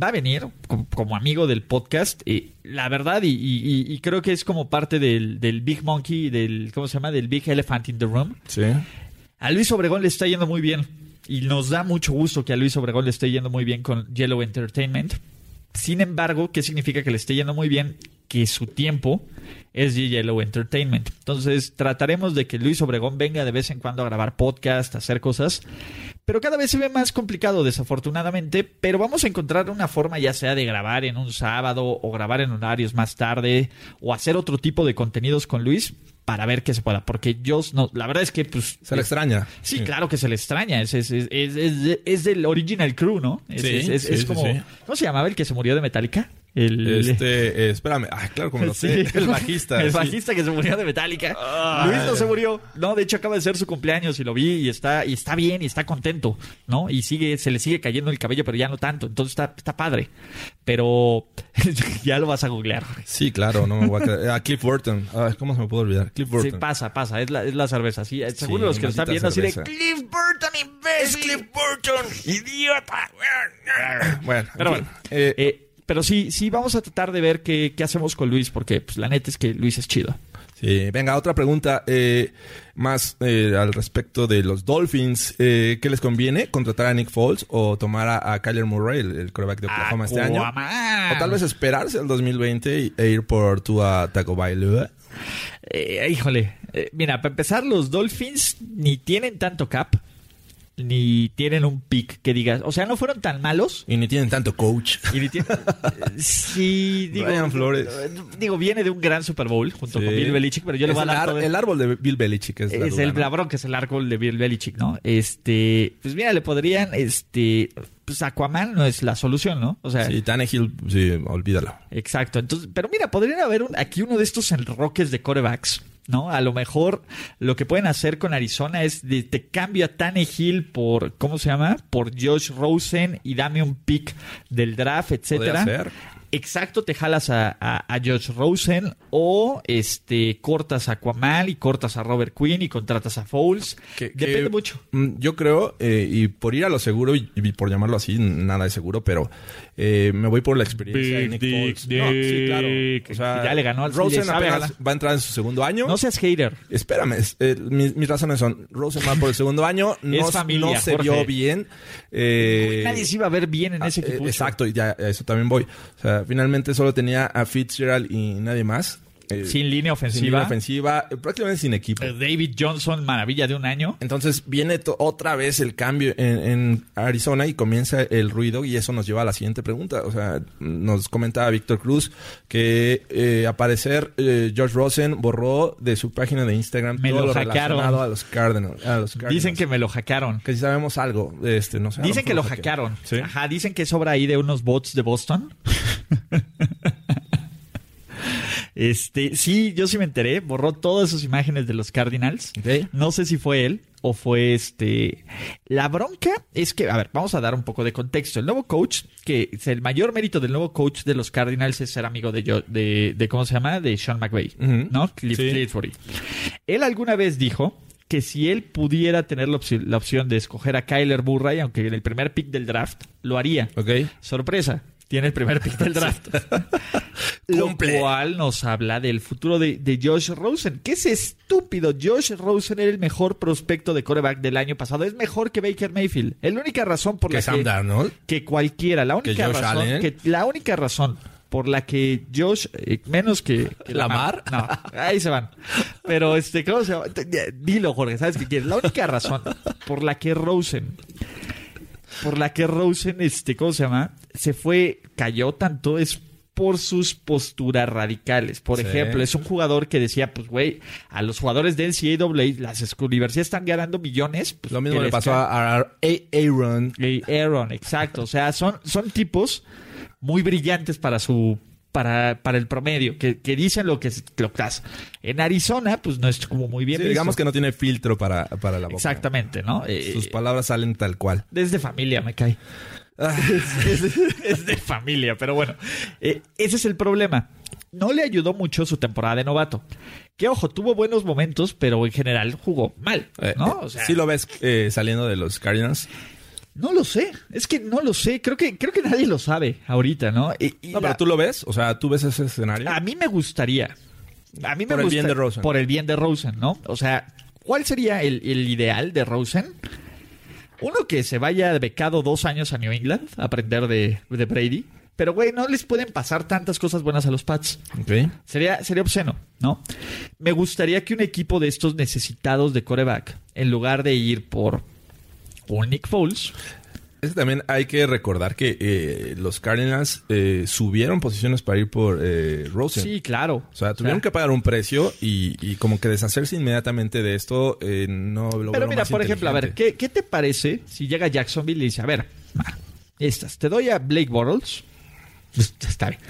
va a venir como, amigo del podcast, eh, la verdad, y- y creo que es como parte del, del Big Monkey, del, ¿cómo se llama? Del Big Elephant in the Room. Sí. A Luis Obregón le está yendo muy bien. Y nos da mucho gusto que a Luis Obregón le esté yendo muy bien con Yellow Entertainment. Sin embargo, ¿qué significa que le esté yendo muy bien? Que su tiempo es de Yellow Entertainment. Entonces, trataremos de que Luis Obregón venga de vez en cuando a grabar podcast, a hacer cosas. Pero cada vez se ve más complicado, desafortunadamente. Pero vamos a encontrar una forma, ya sea de grabar en un sábado o grabar en horarios más tarde o hacer otro tipo de contenidos con Luis para ver qué se pueda. Porque yo, no, la verdad es que, pues. Se le extraña. Sí, claro que se le extraña. Es, es, es, es, es- es del original crew, ¿no? Es, Sí, es, es- sí, es sí, como. sí. ¿Cómo se llamaba el que se murió de Metallica? El, Este, eh, espérame. Ay, claro, como lo sé. Sí. El bajista. El sí. bajista que se murió de Metallica. Luis no se murió. No, de hecho acaba de ser su cumpleaños y lo vi y está, y está bien y está contento, ¿no? Y sigue, se le sigue cayendo el cabello, pero ya no tanto. Entonces está, está padre. Pero ya lo vas a googlear. Sí, claro, no me voy a quedar. Ah, Cliff Burton. ¿Cómo se me pudo olvidar? Cliff Sí, Burton. pasa, pasa. Es la, es la cerveza. Sí, seguro los que lo están viendo así de. Cliff Burton, imbécil. Cliff Burton, idiota. bueno, Pero en bueno. Eh, eh, pero sí, sí vamos a tratar de ver qué, qué hacemos con Luis, porque pues, la neta es que Luis es chido. Sí, venga, otra pregunta eh, más eh, al respecto de los Dolphins. Eh, ¿Qué les conviene? ¿Contratar a Nick Foles o tomar a, a Kyler Murray, el, el quarterback de Oklahoma este año? O tal vez esperarse al 2020 y- e ir por Tua Tagovailoa. Eh, híjole, eh, mira, para empezar, los Dolphins ni tienen tanto cap, ni tienen un pick que digas, o sea, no fueron tan malos. Y ni tienen tanto coach. Y ni tienen- sí, digo, Brian Flores. digo, viene de un gran Super Bowl junto Sí. con Bill Belichick, pero yo le voy a el, dar ar- todo- el árbol de Bill Belichick. Es, la es duda, el ¿no? labrón que es el árbol de Bill Belichick, ¿no? Este, pues mira, le podrían, este, pues Aquaman no es la solución, ¿no? O sea, Sí, Tannehill, sí, olvídalo. exacto. Entonces, pero mira, podrían haber un- aquí uno de estos enroques de corebacks, ¿no? A lo mejor lo que pueden hacer con Arizona es de, te cambio a Tannehill por, ¿cómo se llama? Por Josh Rosen y dame un pick del draft, etcétera. ser. exacto te jalas a, a, Josh Rosen o este cortas a Aquaman y cortas a Robert Quinn y contratas a Fouls. Depende mucho. Mm, yo creo, eh, y por ir a lo seguro, y, por llamarlo así, nada de seguro, pero eh, me voy por la experiencia de Nick Foles. sí, claro. O sea, ya le ganó al Rosen va a entrar en su segundo año. No seas hater. Espérame, eh, mis, razones son Rosen va por el segundo año, no, no se vio bien. Nadie se iba a ver bien en ah, ese equipo. exacto, y ya a eso también voy. O sea, finalmente solo tenía a Fitzgerald y nadie más. Eh, sin línea ofensiva. Sin línea ofensiva, eh, prácticamente sin equipo. Eh, David Johnson, maravilla de un año. Entonces viene otra vez el cambio en, Arizona y comienza el ruido y eso nos lleva a la siguiente pregunta. O sea, nos comentaba Víctor Cruz que eh, aparecer George Rosen borró de su página de Instagram me todo lo, relacionado a los, Cardinals, Dicen que me lo hackearon. Que si sabemos algo, este, no sé. Dicen que lo hackearon. Ajá, dicen que sobra ahí de unos bots de Boston. Este, sí, yo sí me enteré, borró todas sus imágenes de los Cardinals. No sé si fue él o fue este. La bronca es que, a ver, vamos a dar un poco de contexto. El nuevo coach, que es el mayor mérito del nuevo coach de los Cardinals es ser amigo de, de, de ¿cómo se llama? De Sean McVay, ¿no? Cliff sí. Él alguna vez dijo que si él pudiera tener la, opción de escoger a Kyler Murray, aunque en el primer pick del draft, lo haría. Ok. Sorpresa tiene el primer pick del draft. Lo cual nos habla del futuro de, Josh Rosen. Que es estúpido. Josh Rosen era el mejor prospecto de coreback del año pasado. Es mejor que Baker Mayfield. Es la única razón por la que... Sam Que cualquiera. La única razón... Que, la única razón por la que Josh, eh, menos que, Lamar. No, ahí se van. Pero, este, ¿cómo se llama? Dilo, Jorge, ¿sabes qué quieres? La única razón por la que Rosen por la que Rosen, este, ¿cómo se llama? Se fue, cayó tanto, es por sus posturas radicales. Por ejemplo, es un jugador que decía, pues, güey, a los jugadores de NCAA, las universidades están ganando millones. Pues, Lo mismo le pasó a, Aaron. Aaron, exacto. O sea, son, son tipos muy brillantes para su para, para el promedio, que, dicen lo que, lo que En Arizona, pues no es como muy bien. digamos que no tiene filtro para, para la boca. Exactamente, ¿no? Eh, Sus palabras salen tal cual. Desde familia me cae. Es, de familia, pero bueno, eh, ese es el problema. No le ayudó mucho su temporada de novato. Que ojo, tuvo buenos momentos, pero en general jugó mal. Eh, ¿no? O lo ves saliendo de los Cardinals. No lo sé, es que no lo sé, creo que, creo que nadie lo sabe ahorita, ¿no? no, pero tú lo ves, o sea, tú ves ese escenario. A mí me gustaría. A mí me por el bien de Rosen. Por el bien de Rosen, ¿no? O sea, ¿cuál sería el, ideal de Rosen? Uno que se vaya becado dos años a New England a aprender de, Brady. Pero, güey, no les pueden pasar tantas cosas buenas a los Pats. Okay. Sería, sería obsceno, ¿no? Me gustaría que un equipo de estos necesitados de coreback, en lugar de ir por un Nick Foles. También hay que recordar que eh, los Cardinals eh, subieron posiciones para ir por eh, Rosen. Sí, claro. O sea, tuvieron que pagar un precio y, como que deshacerse inmediatamente de esto no lo Pero mira, por ejemplo, a ver, ¿qué, te parece si llega Jacksonville y dice, a ver, estas, te doy a Blake Bortles. Está bien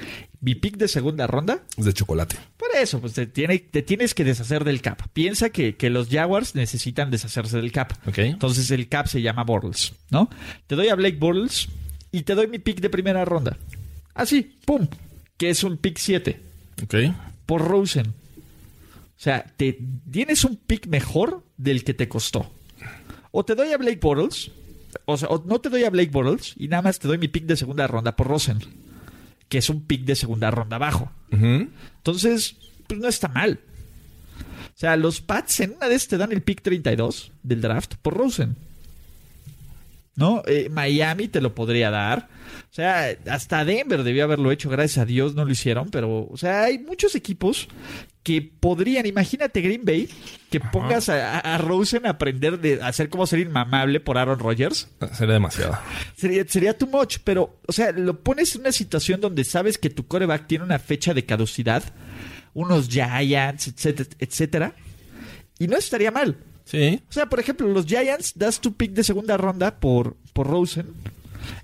mi pick de segunda ronda. Es de chocolate. Por eso, pues te, tiene, te tienes que deshacer del cap. Piensa que, los Jaguars necesitan deshacerse del cap. Entonces el cap se llama Bortles, ¿no? Te doy a Blake Bortles y te doy mi pick de primera ronda. Así, pum. Que es un pick 7. Ok. Por Rosen. O sea, te, tienes un pick mejor del que te costó. O te doy a Blake Bortles. O sea, o no te doy a Blake Bortles y nada más te doy mi pick de segunda ronda por Rosen que es un pick de segunda ronda bajo. Entonces, pues no está mal. O sea, los Pats en una vez te dan el pick 32 del draft por Rosen. ¿No? Eh, Miami te lo podría dar. O sea, hasta Denver debió haberlo hecho, gracias a Dios no lo hicieron, pero, o sea, hay muchos equipos que podrían, imagínate Green Bay, que pongas a, Rosen a aprender de hacer cómo ser inmamable por Aaron Rodgers. Sería demasiado. Sería, sería too much, pero, o sea, lo pones en una situación donde sabes que tu coreback tiene una fecha de caducidad, unos Giants, etcétera, etcétera, y no estaría mal. Sí. O sea, por ejemplo, los Giants das tu pick de segunda ronda por, por Rosen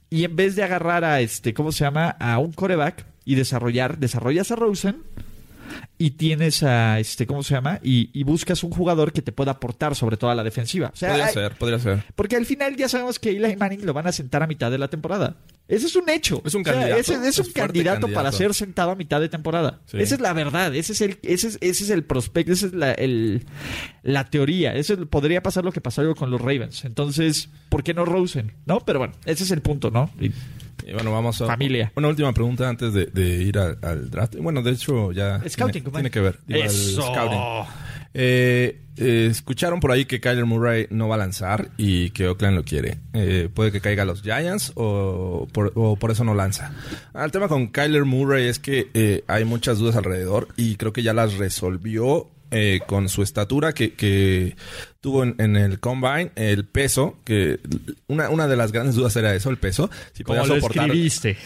y en vez de agarrar a este, ¿cómo se llama? A un coreback y desarrollar, desarrollas a Rosen y tienes a este, ¿cómo se llama? Y, buscas un jugador que te pueda aportar sobre todo a la defensiva. podría ser, podría ser. Porque al final ya sabemos que Eli Manning lo van a sentar a mitad de la temporada. Ese es un hecho. Es un candidato. es, un candidato, para ser sentado a mitad de temporada. Esa es la verdad. Ese es el, ese es, ese es el prospecto. Esa es la, el, la teoría. Eso podría pasar lo que pasó con los Ravens. Entonces, ¿por qué no Rosen? ¿No? Pero bueno, ese es el punto, ¿no? Y, bueno, vamos a. Familia. Una última pregunta antes de, ir al, draft. Bueno, de hecho, ya. Scouting, tiene, que ver. Eso. Eh, eh, escucharon por ahí que Kyler Murray no va a lanzar y que Oakland lo quiere. Eh, puede que caiga a los Giants o por, eso no lanza. El tema con Kyler Murray es que hay muchas dudas alrededor y creo que ya las resolvió con su estatura que, que tuvo en, el combine el peso, que una, una de las grandes dudas era eso, el peso. Si podría soportar,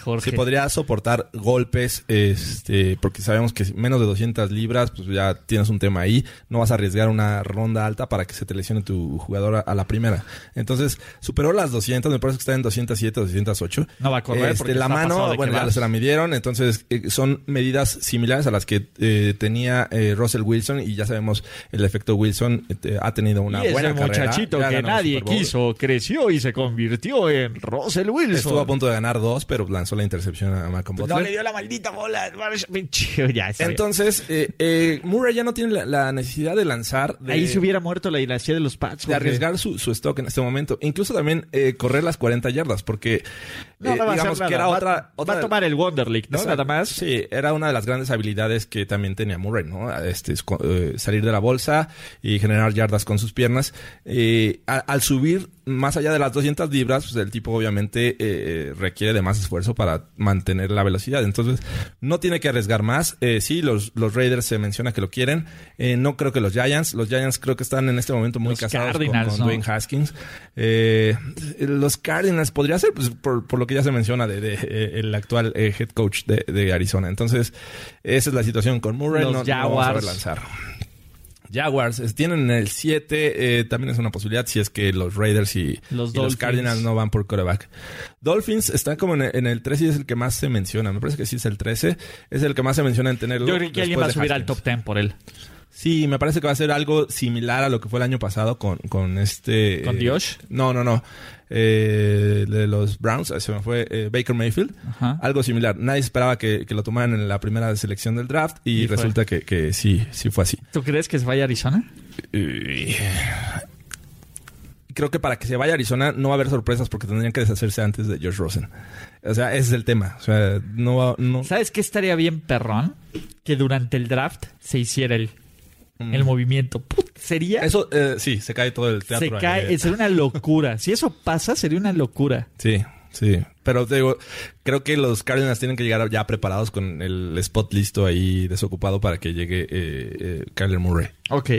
Jorge? Si podría soportar golpes, este, porque sabemos que menos de 200 libras, pues ya tienes un tema ahí. No vas a arriesgar una ronda alta para que se te lesione tu jugador a, la primera. Entonces, superó las 200, me parece que está en 207, 208. No va a correr este, La mano, bueno, ya se la midieron, entonces eh, son medidas similares a las que eh, tenía eh, Russell Wilson y ya sabemos el efecto Wilson ha tenido una y buena ese muchachito que nadie quiso, creció y se convirtió en Russell Wilson. Estuvo a punto de ganar dos, pero lanzó la intercepción a Malcolm Butler. No le dio la maldita bola. Entonces, eh, eh, Murray ya no tiene la, necesidad de lanzar. Ahí se hubiera muerto la dinastía de los Pats. De arriesgar su, stock en este momento. Incluso también eh, correr las 40 yardas, porque no, no digamos que era otra, Va a tomar el Wonder League, ¿no? Nada más. Sí, era una de las grandes habilidades que también tenía Murray, ¿no? Este, salir de la bolsa y generar yardas con sus piernas. Eh, al subir más allá de las 200 libras, pues el tipo obviamente eh, requiere de más esfuerzo para mantener la velocidad. Entonces, no tiene que arriesgar más. Eh, sí, los, los Raiders se menciona que lo quieren. Eh, no creo que los Giants. Los Giants creo que están en este momento muy casados con, Dwayne Haskins. los Cardinals podría ser, pues, por, lo que ya se menciona de, el actual head coach de, Arizona. Entonces, esa es la situación con Murray. Los no, Jaguars. lanzar. Jaguars tienen el 7, eh, también es una posibilidad si es que los Raiders y los, Cardinals no van por quarterback. Dolphins están como en el, 13 y es el que más se menciona. Me parece que sí es el 13. Es el que más se menciona en tenerlo. Yo creo que alguien va a subir al top 10 por él. Sí, me parece que va a ser algo similar a lo que fue el año pasado con, con este... ¿Con Dios? no, no, no eh, de los Browns, se me fue eh, Baker Mayfield, algo similar. Nadie esperaba que, lo tomaran en la primera selección del draft y, resulta que, sí, sí fue así. ¿Tú crees que se vaya a Arizona? creo que para que se vaya a Arizona no va a haber sorpresas porque tendrían que deshacerse antes de George Rosen. O sea, ese es el tema. O sea, no, no... ¿Sabes qué estaría bien, perrón? Que durante el draft se hiciera el el movimiento. sería. Eso, eh, sí, se cae todo el teatro. Se cae, sería una locura. si eso pasa, sería una locura. Sí, sí. Pero te digo, creo que los Cardinals tienen que llegar ya preparados con el spot listo ahí desocupado para que llegue eh, eh Kyler Murray. Ok.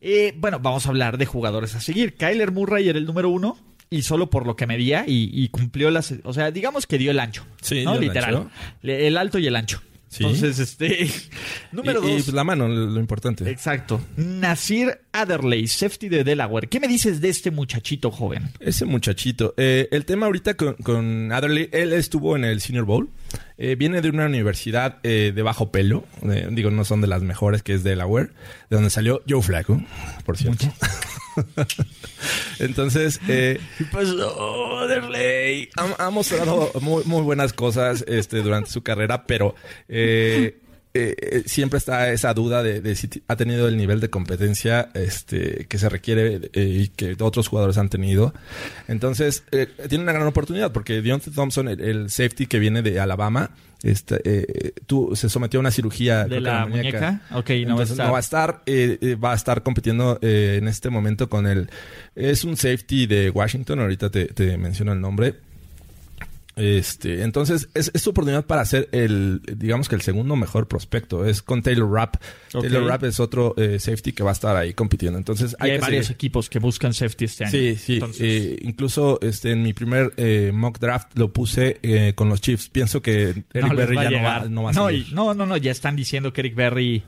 Eh, bueno, vamos a hablar de jugadores a seguir. Kyler Murray era el número uno y solo por lo que medía y, y cumplió las... O sea, digamos que dio el ancho. Sí, ¿no? Literal. El alto y el ancho. Entonces, este. número dos. Y, pues, la mano, lo, importante. Exacto. Nasir Adderley, safety de Delaware. ¿Qué me dices de este muchachito joven? Ese muchachito. Eh, el tema ahorita con, con, Adderley, él estuvo en el Senior Bowl. Eh, viene de una universidad eh, de bajo pelo. digo, no son de las mejores, que es Delaware. De donde salió Joe Flacco, por cierto. Entonces, eh, Ha, mostrado muy, muy, buenas cosas este, durante su carrera, pero eh, eh, siempre está esa duda de, si ha tenido el nivel de competencia este, que se requiere y que otros jugadores han tenido. Entonces, tiene una gran oportunidad porque Deontay Thompson, el safety que viene de Alabama, este, eh, tú, se sometió a una cirugía de la, muñeca. Ok, no va a estar. No va a estar, eh, eh, va a estar compitiendo eh, en este momento con el. Es un safety de Washington, ahorita te, te menciono el nombre. Este, entonces es, es, su oportunidad para hacer el, digamos que el segundo mejor prospecto. Es con Taylor Rapp. Taylor Rapp es otro eh, safety que va a estar ahí compitiendo. Entonces hay, varios equipos que buscan safety este año. Sí, sí. Eh, incluso este, en mi primer eh, mock draft lo puse con los Chiefs. Pienso que Eric Berry ya no va, no va, a no, no, no, no, ya están diciendo que Eric Berry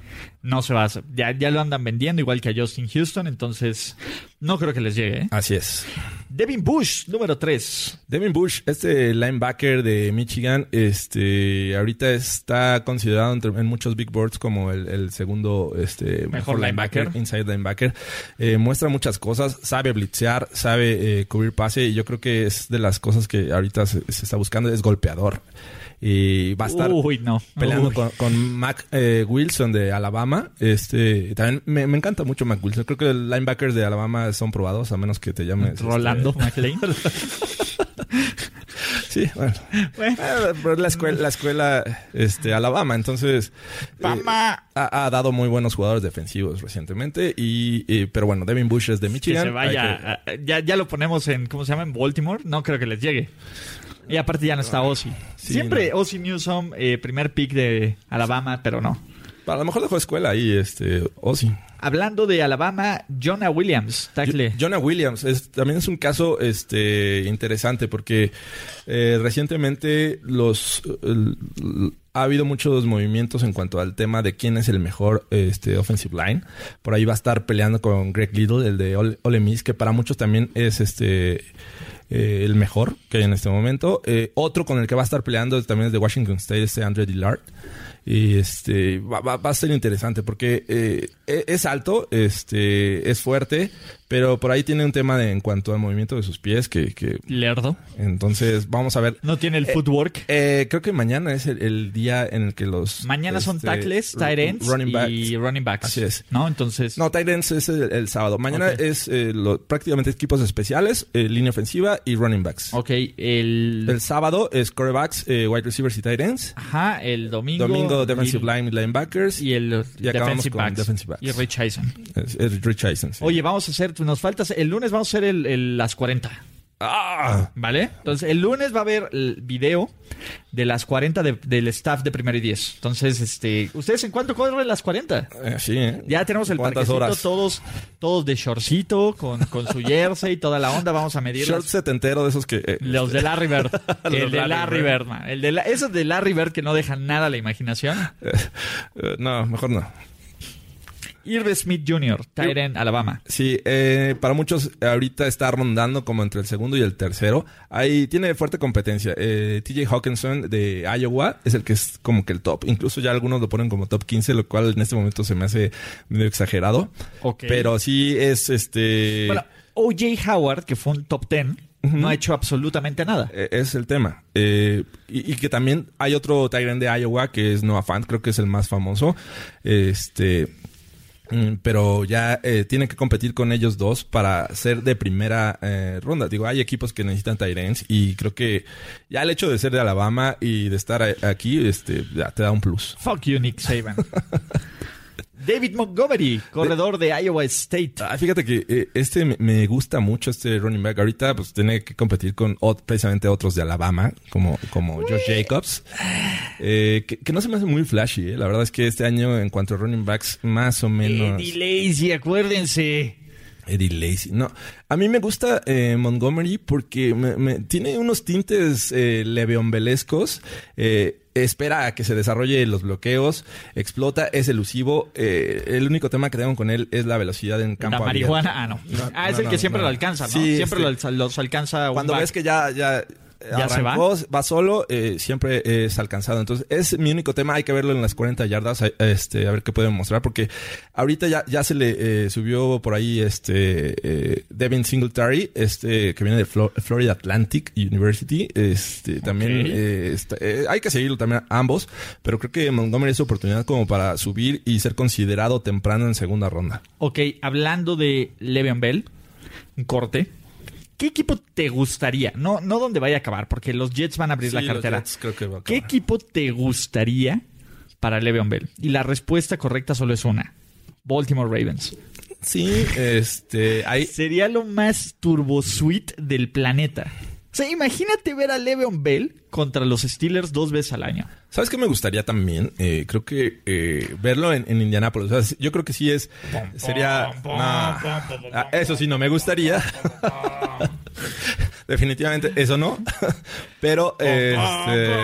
no se va a... Ya, ya lo andan vendiendo igual que a Justin Houston. Entonces no creo que les llegue. Así es. Devin Bush, número 3. Devin Bush, este linebacker de Michigan, este, ahorita está considerado en muchos big boards como el, segundo este, mejor, linebacker, inside linebacker. Eh, muestra muchas cosas, sabe blitzear, sabe eh, cubrir pase y yo creo que es de las cosas que ahorita se, está buscando, es golpeador y va a estar peleando Con, Mac eh, Wilson de Alabama. Este también me, encanta mucho Mac Wilson. Creo que los linebackers de Alabama son probados, a menos que te llames Rolando este... McLean. sí, bueno. Pero la escuela, la escuela este, Alabama, entonces eh, ha, dado muy buenos jugadores defensivos recientemente. Y, pero bueno, Devin Bush es de Michigan. Que se vaya. Ya, ya lo ponemos en, ¿cómo se llama? En Baltimore. No creo que les llegue. Y aparte ya no está Ozzy. Siempre Ozzy Newsom, eh, primer pick de Alabama, pero no. A lo mejor dejó escuela ahí, este, Ozzy. Hablando de Alabama, Jonah Williams, tackle. Jonah Williams es, también es un caso este, interesante porque eh, recientemente los ha habido muchos movimientos en cuanto al tema de quién es el mejor este, offensive line. Por ahí va a estar peleando con Greg Little, el de Ole, Miss, que para muchos también es este eh, el mejor que hay en este momento. Eh, otro con el que va a estar peleando también es de Washington State, este Andre Dillard. Y este va, va, a ser interesante porque eh, e, es alto, este es fuerte, pero por ahí tiene un tema de, en cuanto al movimiento de sus pies que, que... Lerdo. Entonces, vamos a ver. ¿No tiene el footwork? Eh, creo que mañana es el, día en el que los... Mañana son este, tackles, tight ends y running backs. Así es. ¿No? Entonces... No, tight ends es el, sábado. Mañana es eh, prácticamente equipos especiales, línea ofensiva y running backs. Ok, el... El sábado es corebacks, wide receivers y tight ends. Ajá, el domingo... Domingo defensive line linebackers. Y el defensive, backs. Y Rich Eisen. Rich Eisen, Oye, vamos a hacer, nos falta, el lunes vamos a hacer el, las 40. Ah. ¿Vale? Entonces, el lunes va a haber el video de las 40 del staff de Primero y 10. Entonces, este, ¿ustedes en cuánto corren las 40? Eh, sí, ¿eh? Ya tenemos el parquecito, horas? todos todos de shortcito, con, con su jersey y toda la onda. Vamos a medir. Short setentero de esos que... Eh, los de Larry Bird. el de Larry Bird, man. El de esos de Larry Bird que no dejan nada a la imaginación. no, mejor no. Irv Smith Jr., Tyren, Alabama. Sí, eh, para muchos ahorita está rondando como entre el segundo y el tercero. Ahí tiene fuerte competencia. Eh, TJ Hawkinson de Iowa es el que es como que el top. Incluso ya algunos lo ponen como top 15, lo cual en este momento se me hace medio exagerado. Pero sí es este... Bueno, OJ Howard, que fue un top 10, no ha hecho absolutamente nada. E, es el tema. Eh, y, que también hay otro Tyrant de Iowa que es Noah Fant, creo que es el más famoso. Este pero ya eh, tienen que competir con ellos dos para ser de primera eh, ronda. Digo, hay equipos que necesitan Tyrants y creo que ya el hecho de ser de Alabama y de estar aquí, este, ya te da un plus. Fuck you, Nick Saban. David Montgomery, corredor de Iowa State. Ah, fíjate que eh, este me, gusta mucho, este running back. Ahorita pues tiene que competir con precisamente otros de Alabama, como, como Josh Jacobs, eh, que, no se me hace muy flashy. Eh. La verdad es que este año en cuanto a running backs, más o menos... Eddie Lacy, acuérdense. Eddie Lacy. No, a mí me gusta Montgomery porque me, tiene unos tintes eh, leveombelescos. Eh, espera a que se desarrolle los bloqueos, explota, es elusivo. Eh, el único tema que tengo con él es la velocidad en campo. La marihuana, ah, no. ah, es el que siempre lo alcanza, ¿no? siempre los, alcanza. Cuando ves que ya, ya ya se va. va solo, eh, siempre es alcanzado. Entonces, es mi único tema. Hay que verlo en las 40 yardas, este, a ver qué puede mostrar, porque ahorita ya, ya se le eh, subió por ahí este eh, Devin Singletary, este, que viene de Florida Atlantic University. Este, también hay que seguirlo también ambos, pero creo que Montgomery es oportunidad como para subir y ser considerado temprano en segunda ronda. Ok, hablando de Le'Veon Bell, un corte ¿Qué equipo te gustaría? No, no donde vaya a acabar, porque los Jets van a abrir la cartera. ¿Qué equipo te gustaría para Le'Veon Bell? Y la respuesta correcta solo es una. Baltimore Ravens. Sí, este... Sería lo más turbo sweet del planeta. O sea, imagínate ver a Le'Veon Bell contra los Steelers dos veces al año. ¿Sabes qué me gustaría también? Eh, creo que eh, verlo en, en Indianapolis. O sea, yo creo que sí es... Sería... eso sí, no me gustaría. definitivamente eso no. Pero este...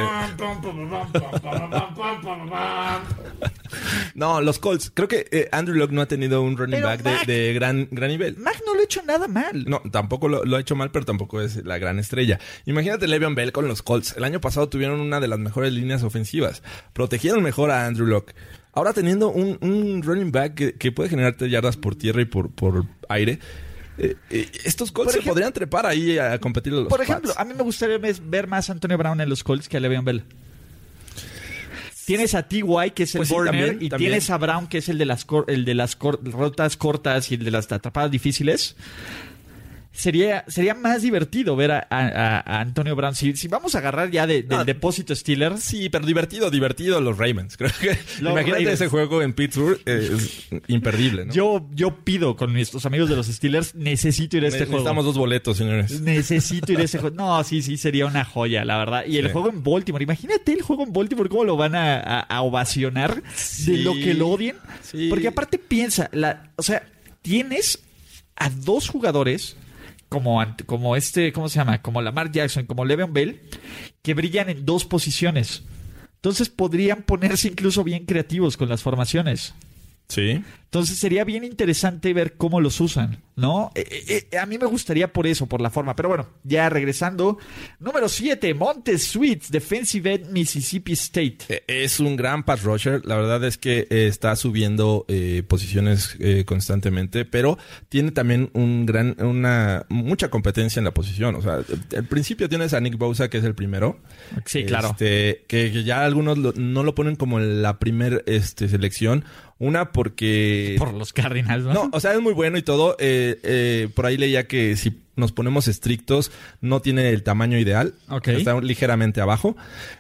no, los Colts. Creo que eh, Andrew Locke no ha tenido un running back de, gran, gran nivel. Mac hecho nada mal. No, tampoco lo, ha hecho mal, pero tampoco es la gran estrella. Imagínate Le'Veon Bell con los Colts. El año pasado tuvieron una de las mejores líneas ofensivas. Protegieron mejor a Andrew Locke. Ahora teniendo un, running back que, puede generarte yardas por tierra y por, por aire, eh, eh, estos Colts se podrían trepar ahí a competir los Por ejemplo, a mí me gustaría ver más a Antonio Brown en los Colts que a Le'Veon Bell. Tienes a T.Y., que es el pues y tienes a Brown, que es el de las, el de las rotas cortas y el de las atrapadas difíciles sería, sería más divertido ver a, Antonio Brown. Si, vamos a agarrar ya del depósito Steelers. Sí, pero divertido, divertido los Ravens. Creo que imagínate ese juego en Pittsburgh, es imperdible, ¿no? Yo, yo pido con nuestros amigos de los Steelers, necesito ir a este juego. Necesitamos dos boletos, señores. Necesito ir a ese juego. No, sí, sí, sería una joya, la verdad. Y el juego en Baltimore, imagínate el juego en Baltimore, cómo lo van a, ovacionar de lo que lo odien. Porque aparte piensa, la, o sea, tienes a dos jugadores como, como este, ¿cómo se llama? Como Lamar Jackson, como Le'Veon Bell, que brillan en dos posiciones. Entonces podrían ponerse incluso bien creativos con las formaciones. Sí. Entonces sería bien interesante ver cómo los usan, ¿no? Eh, eh, eh, a mí me gustaría por eso, por la forma. Pero bueno, ya regresando. Número 7, Montes Sweets, Defensive End, Mississippi State. Es un gran pass rusher. La verdad es que está subiendo posiciones constantemente, pero tiene también un gran, una, mucha competencia en la posición. O sea, al principio tienes a Nick Bosa, que es el primero. Sí, claro. Este, que, ya algunos no lo ponen como la primer este, selección. Una porque... Por los Cardinals, ¿no? No, o sea, es muy bueno y todo. Eh, eh, por ahí leía que si nos ponemos estrictos, no tiene el tamaño ideal. Está ligeramente abajo.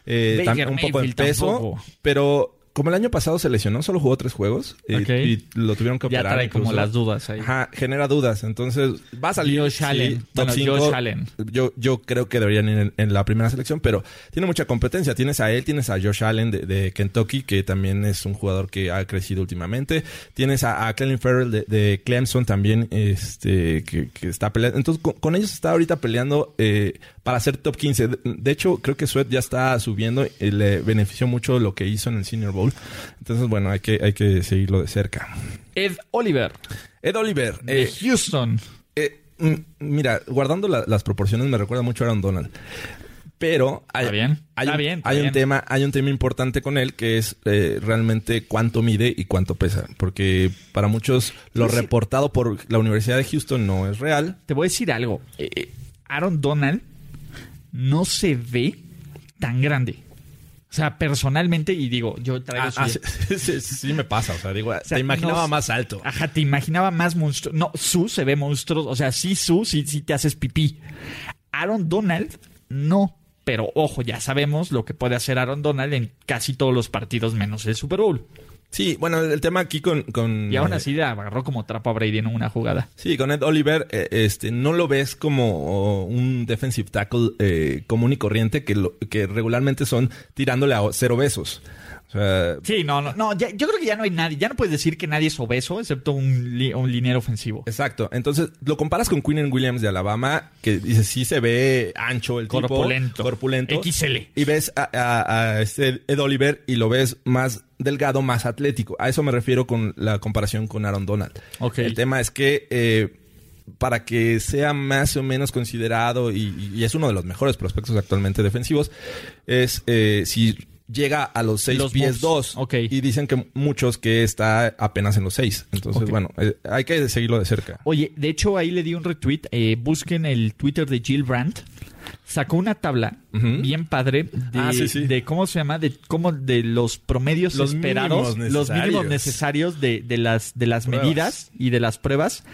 Eh, un poco de peso. Pero como el año pasado se lesionó, solo jugó tres juegos y, lo tuvieron que operar. Ya trae como las dudas ahí. Ajá, genera dudas. Entonces, va a salir. Josh Allen. Josh Allen. Yo, yo creo que deberían ir en, la primera selección, pero tiene mucha competencia. Tienes a él, tienes a Josh Allen de, Kentucky, que también es un jugador que ha crecido últimamente. Tienes a, a Clelin Farrell de, Clemson también, este, que, está peleando. Entonces, con, ellos está ahorita peleando eh, para ser top 15. De, hecho, creo que Sweat ya está subiendo y le benefició mucho lo que hizo en el Senior Bowl entonces, bueno, hay que, hay que seguirlo de cerca. Ed Oliver. Ed Oliver. De eh, Houston. Eh, mira, guardando las proporciones me recuerda mucho a Aaron Donald. Pero hay, hay, un, tema, hay un tema importante con él que es eh, realmente cuánto mide y cuánto pesa, porque para muchos lo reportado por la Universidad de Houston no es real. Te voy a decir algo, Aaron Donald no se ve tan grande. O sea, personalmente, y digo, yo traigo ah, ah sí, me pasa. O sea, digo, te imaginaba más alto. Ajá, te imaginaba más monstruoso. No, Su se ve monstruoso. O sea, sí, Su, sí, sí te haces pipí. Aaron Donald, no. Pero ojo, ya sabemos lo que puede hacer Aaron Donald en casi todos los partidos menos el Super Bowl. Sí, bueno, el tema aquí con... con y aún así le agarró como trapo a Brady en una jugada. Sí, con Ed Oliver, eh, este, no lo ves como un defensive tackle eh, común y corriente que, lo, que regularmente son tirándole a cero besos. Sí, no, no, no yo creo que ya no hay nadie, ya no puedes decir que nadie es obeso, excepto un, un liniero ofensivo. Exacto, entonces lo comparas con Quinn Williams de Alabama, que dice sí se ve ancho el corpulento, tipo, corpulento, XL. Y ves a, a, este Ed Oliver y lo ves más delgado, más atlético. A eso me refiero con la comparación con Aaron Donald. El tema es que eh, para que sea más o menos considerado y, es uno de los mejores prospectos actualmente defensivos, es eh, si llega a los 6 pies 2 y dicen que muchos que está apenas en los 6. Entonces, bueno, eh, hay que seguirlo de cerca. Oye, de hecho ahí le di un retweet. busquen el Twitter de Jill Brandt. Sacó una tabla bien padre ah, de, cómo se llama, de cómo de los promedios esperados, los mínimos necesarios. de, las, de las medidas y de las pruebas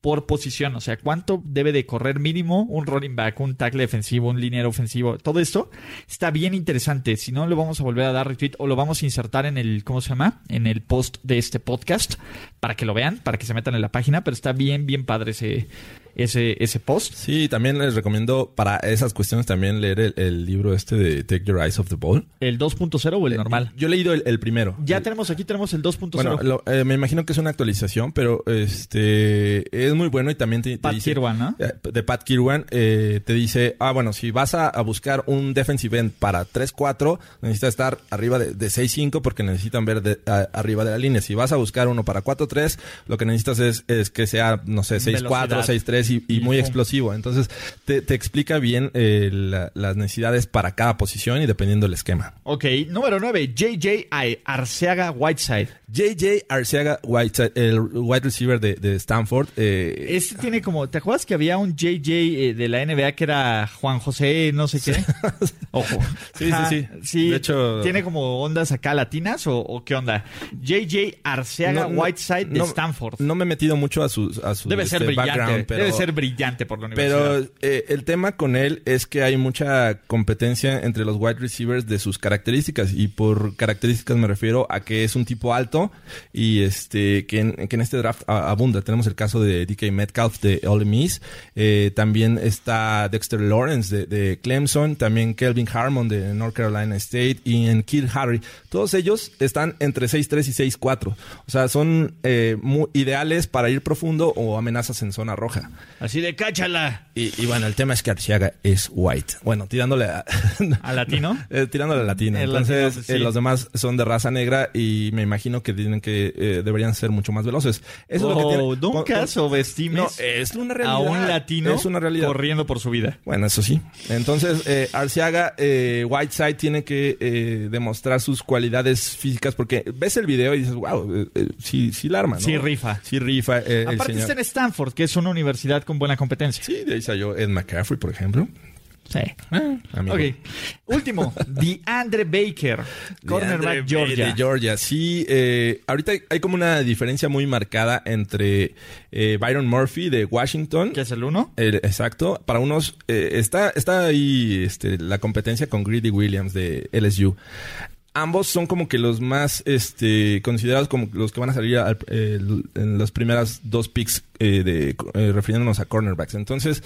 por posición, o sea, cuánto debe de correr mínimo un running back, un tackle defensivo, un liniero ofensivo, todo esto está bien interesante. Si no, lo vamos a volver a dar retweet o lo vamos a insertar en el, ¿cómo se llama? En el post de este podcast para que lo vean, para que se metan en la página, pero está bien, bien padre ese, ese, ese post. Sí, también les recomiendo para esas cuestiones también leer el, libro este de Take Your Eyes Off the Ball. ¿El 2.0 o el eh, normal? Yo he leído el, primero. Ya tenemos, aquí tenemos el 2.0. Bueno, eh, me imagino que es una actualización, pero este es muy bueno y también te, Pat Kirwan, ¿no? Eh, de Pat Kirwan te dice, ah, bueno, si vas a, buscar un defensive end para 3-4, necesitas estar arriba de, de 6-5 porque necesitan ver de, arriba de la línea. Si vas a buscar uno para 4-3, lo que necesitas es, es que sea, no sé, 6-4, 6-3 y, muy explosivo. Entonces, te, explica bien eh, las necesidades para cada posición y dependiendo del esquema. Ok, número 9, JJ Arceaga Whiteside. JJ Arceaga Whiteside, el wide receiver de, Stanford. Eh, este tiene como, ¿te acuerdas que había un JJ eh, de la NBA que era Juan José, no sé qué? Ojo. Sí, sí, sí, De hecho, ¿tiene como ondas acá latinas o, qué onda? JJ Arceaga Whiteside de Stanford. No me he metido mucho a su, a Debe ser este, brillante. Debe ser brillante por la universidad. Pero eh, el tema con él es que hay mucha competencia entre los wide receivers de sus características. Y por características me refiero a que es un tipo alto y este que en, este draft abunda. Tenemos el caso de DK Metcalf de Ole Miss. Eh, también está Dexter Lawrence de, Clemson. También Kelvin Harmon de North Carolina State. Y en Kill Harry. Todos ellos están entre 6'3 y 6'4. O sea, son eh, muy ideales para ir profundo o amenazas en zona roja. Así de cáchala. Y, bueno, el tema es que Arciaga es white. Bueno, tirándole a... ¿A latino? Eh, tirándole a latino. Entonces, eh, los demás son de raza negra y me imagino que tienen que eh, deberían ser mucho más veloces. Eso es lo que tiene. nunca subestimes no, es una realidad. a un latino es una realidad. corriendo por su vida. Bueno, eso sí. Entonces, Arciaga, Whiteside tiene que demostrar sus cualidades físicas porque ves el video y dices, wow, sí, sí la arma, ¿no? Sí rifa. Sí rifa. Aparte está en Stanford, que es una universidad con buena competencia. Sí, de ahí salió Ed McCaffrey, por ejemplo. Sí. Ah, ok. Último, DeAndre Baker, cornerback Georgia. De Georgia, sí. Eh, ahorita hay como una diferencia muy marcada entre eh, Byron Murphy de Washington. Que es el uno. exacto. Para unos, eh, está, está ahí este, la competencia con Greedy Williams de LSU ambos son como que los más este, considerados como los que van a salir en las primeras dos picks eh, de, eh, refiriéndonos a cornerbacks. Entonces,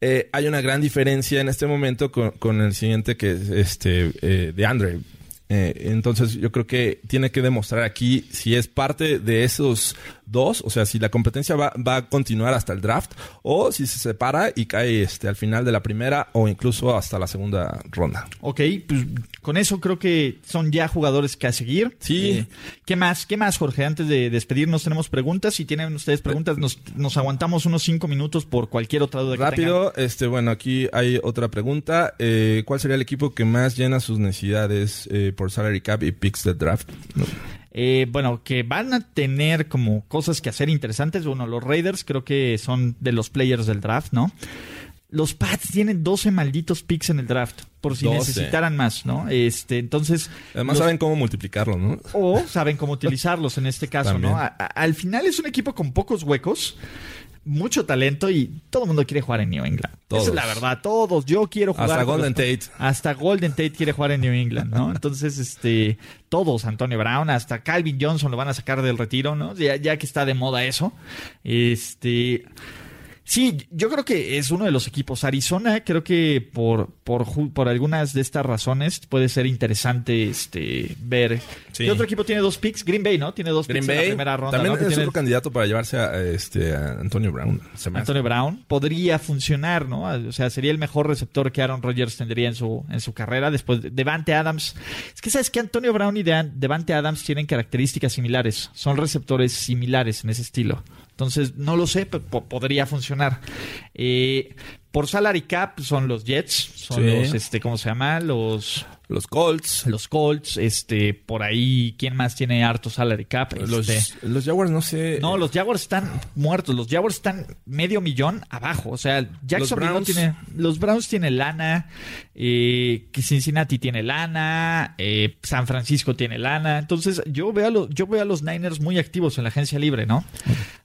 eh, hay una gran diferencia en este momento con, el siguiente que es este, de Andre. entonces, yo creo que tiene que demostrar aquí si es parte de esos dos, o sea, si la competencia va, va, a continuar hasta el draft o si se separa y cae este, al final de la primera o incluso hasta la segunda ronda. Ok, pues con eso creo que son ya jugadores que a seguir. Sí. Eh, ¿Qué más? ¿Qué más, Jorge? Antes de despedirnos tenemos preguntas. Si tienen ustedes preguntas, nos, nos aguantamos unos cinco minutos por cualquier otra duda Rápido, este, bueno, aquí hay otra pregunta. Eh, ¿Cuál sería el equipo que más llena sus necesidades eh, por salary cap y picks de draft? Eh, bueno, que van a tener como cosas que hacer interesantes. Bueno, los Raiders creo que son de los players del draft, ¿no? Los Pats tienen 12 malditos picks en el draft, por si necesitaran más, ¿no? Este, entonces. Además saben cómo multiplicarlos, ¿no? O saben cómo utilizarlos en este caso, ¿no? al final es un equipo con pocos huecos mucho talento y todo el mundo quiere jugar en New England. Esa es la verdad, todos. Yo quiero jugar. Hasta Golden Tate. Hasta Golden Tate quiere jugar en New England, ¿no? Entonces, este, todos, Antonio Brown, hasta Calvin Johnson lo van a sacar del retiro, ¿no? Ya, ya que está de moda eso. Este. Sí, yo creo que es uno de los equipos. Arizona, creo que por, por, por algunas de estas razones puede ser interesante este, ver. ¿Qué otro equipo tiene dos picks? Green Bay, ¿no? Tiene dos picks en la primera ronda. También es otro candidato para llevarse a, este, Antonio Brown. Antonio Brown podría funcionar, ¿no? O sea, sería el mejor receptor que Aaron Rodgers tendría en su, en su carrera. Después, Devante Adams. Es que sabes que Antonio Brown y Devante Adams tienen características similares. Son receptores similares en ese estilo. Entonces, no lo sé, pero podría funcionar. Eh, por salary cap son los Jets, son los, este, ¿cómo se llama? Los los Colts. Los Colts, este, por ahí, ¿quién más tiene harto salary cap? Los, este, los Jaguars no sé. No, los Jaguars están muertos. Los Jaguars están medio millón abajo. O sea, Jacksonville Browns, tiene. Los Browns tienen lana. Eh, Cincinnati tiene lana. Eh, San Francisco tiene lana. Entonces, yo veo, a los, yo veo a los Niners muy activos en la agencia libre, ¿no?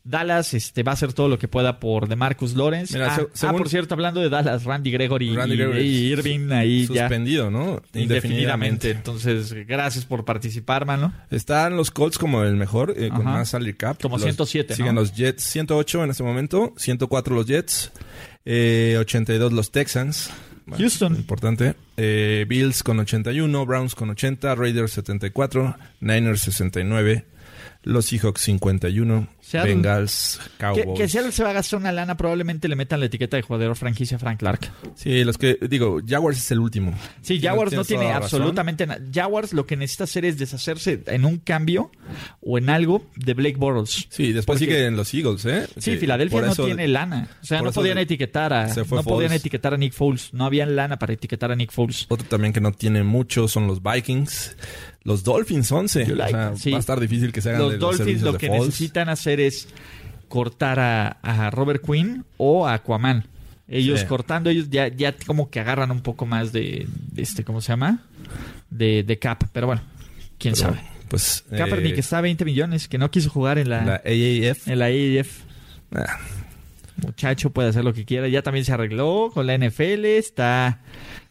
Dallas este, va a hacer todo lo que pueda por DeMarcus Lawrence. Mira, ah, se- ah, según- por cierto, hablando de Dallas, Randy Gregory, Randy y- Gregory y, Irving ahí ya Suspendido, ¿no? indefinidamente. Entonces, gracias por participar, mano. Están los Colts como el mejor, eh, con más salary cap. Como Los- 107, Siguen ¿no? los Jets, 108 en este momento, 104 los Jets, eh, 82 los Texans. Bueno, Houston. Importante. Eh, Bills con 81, Browns con 80, Raiders 74, Niners 69, los Seahawks 51, Seattle. Bengals, Que, Cowboys. que Seattle se va a gastar una lana, probablemente le metan la etiqueta de jugador franquicia a Frank Clark. Sí, los que, digo, Jaguars es el último. Sí, Jaguars no tiene absolutamente nada. Jaguars lo que necesita hacer es deshacerse en un cambio o en algo de Blake Bortles. Sí, después Porque- siguen los Eagles, ¿eh? Sí, Que Filadelfia no tiene lana. O sea, no podían etiquetar a no podían Foles. etiquetar a Nick Foles. No había lana para etiquetar a Nick Foles. Otro también que no tiene mucho son los Vikings. Los Dolphins 11. You like, o sea, sí. va a estar difícil que se hagan Los de los Dolphins lo de que necesitan hacer es cortar a, a Robert Quinn o a Aquaman. Ellos Sí. cortando, ellos ya, ya como que agarran un poco más de, de este, ¿cómo se llama? De, de cap. Pero bueno, quién Pero, sabe. Pues. eh, Kaepernick está a 20 millones, que no quiso jugar en la, La AAF. en la AAF. Ah, Muchacho puede hacer lo que quiera. Ya también se arregló con la NFL. Está.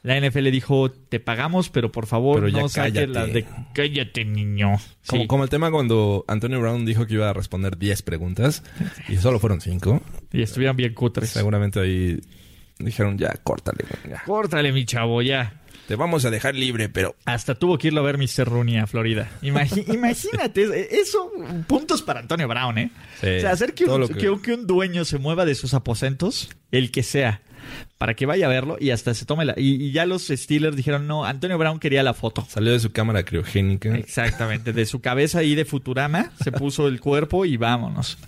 La NFL dijo: Te pagamos, pero por favor Pero no saques cállate. las de. Cállate, niño. como, Sí. como el tema cuando Antonio Brown dijo que iba a responder 10 preguntas y solo fueron 5. Y estuvieron bien cutres. Seguramente ahí dijeron, ya, córtale. ya. Córtale, mi chavo, ya. Te vamos a dejar libre, pero Hasta tuvo que irlo a ver Mr. Rooney a Florida. Imagínate, eso, puntos para Antonio Brown, ¿eh? Sí, o sea, hacer que todo un, lo que- que un- que un dueño se mueva de sus aposentos, el que sea, para que vaya a verlo y hasta se tome la... Y, y ya los Steelers dijeron, no, Antonio Brown quería la foto. salió de su cámara criogénica. Exactamente, de su cabeza ahí de Futurama se puso el cuerpo y vámonos.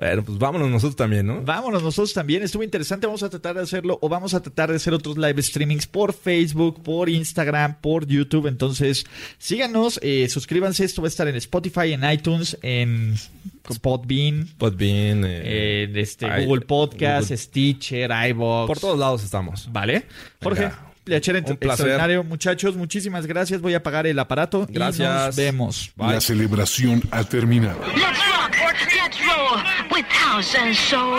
Bueno, pues vámonos nosotros también, ¿no? Vámonos nosotros también, estuvo interesante, vamos a tratar de hacerlo o vamos a tratar de hacer otros live streamings por Facebook, por Instagram, por YouTube, entonces síganos, eh, suscríbanse, esto va a estar en Spotify, en iTunes, en Podbean, Podbean, eh, en este, Google Podcast, Google- Stitcher, iVoox. por todos lados estamos. ¿Vale? Jorge, Venga. placer Un placer. extraordinario, muchachos, muchísimas gracias, voy a apagar el aparato y Gracias. nos vemos. La celebración ha terminado. Let's rock, let's roll with house and soul.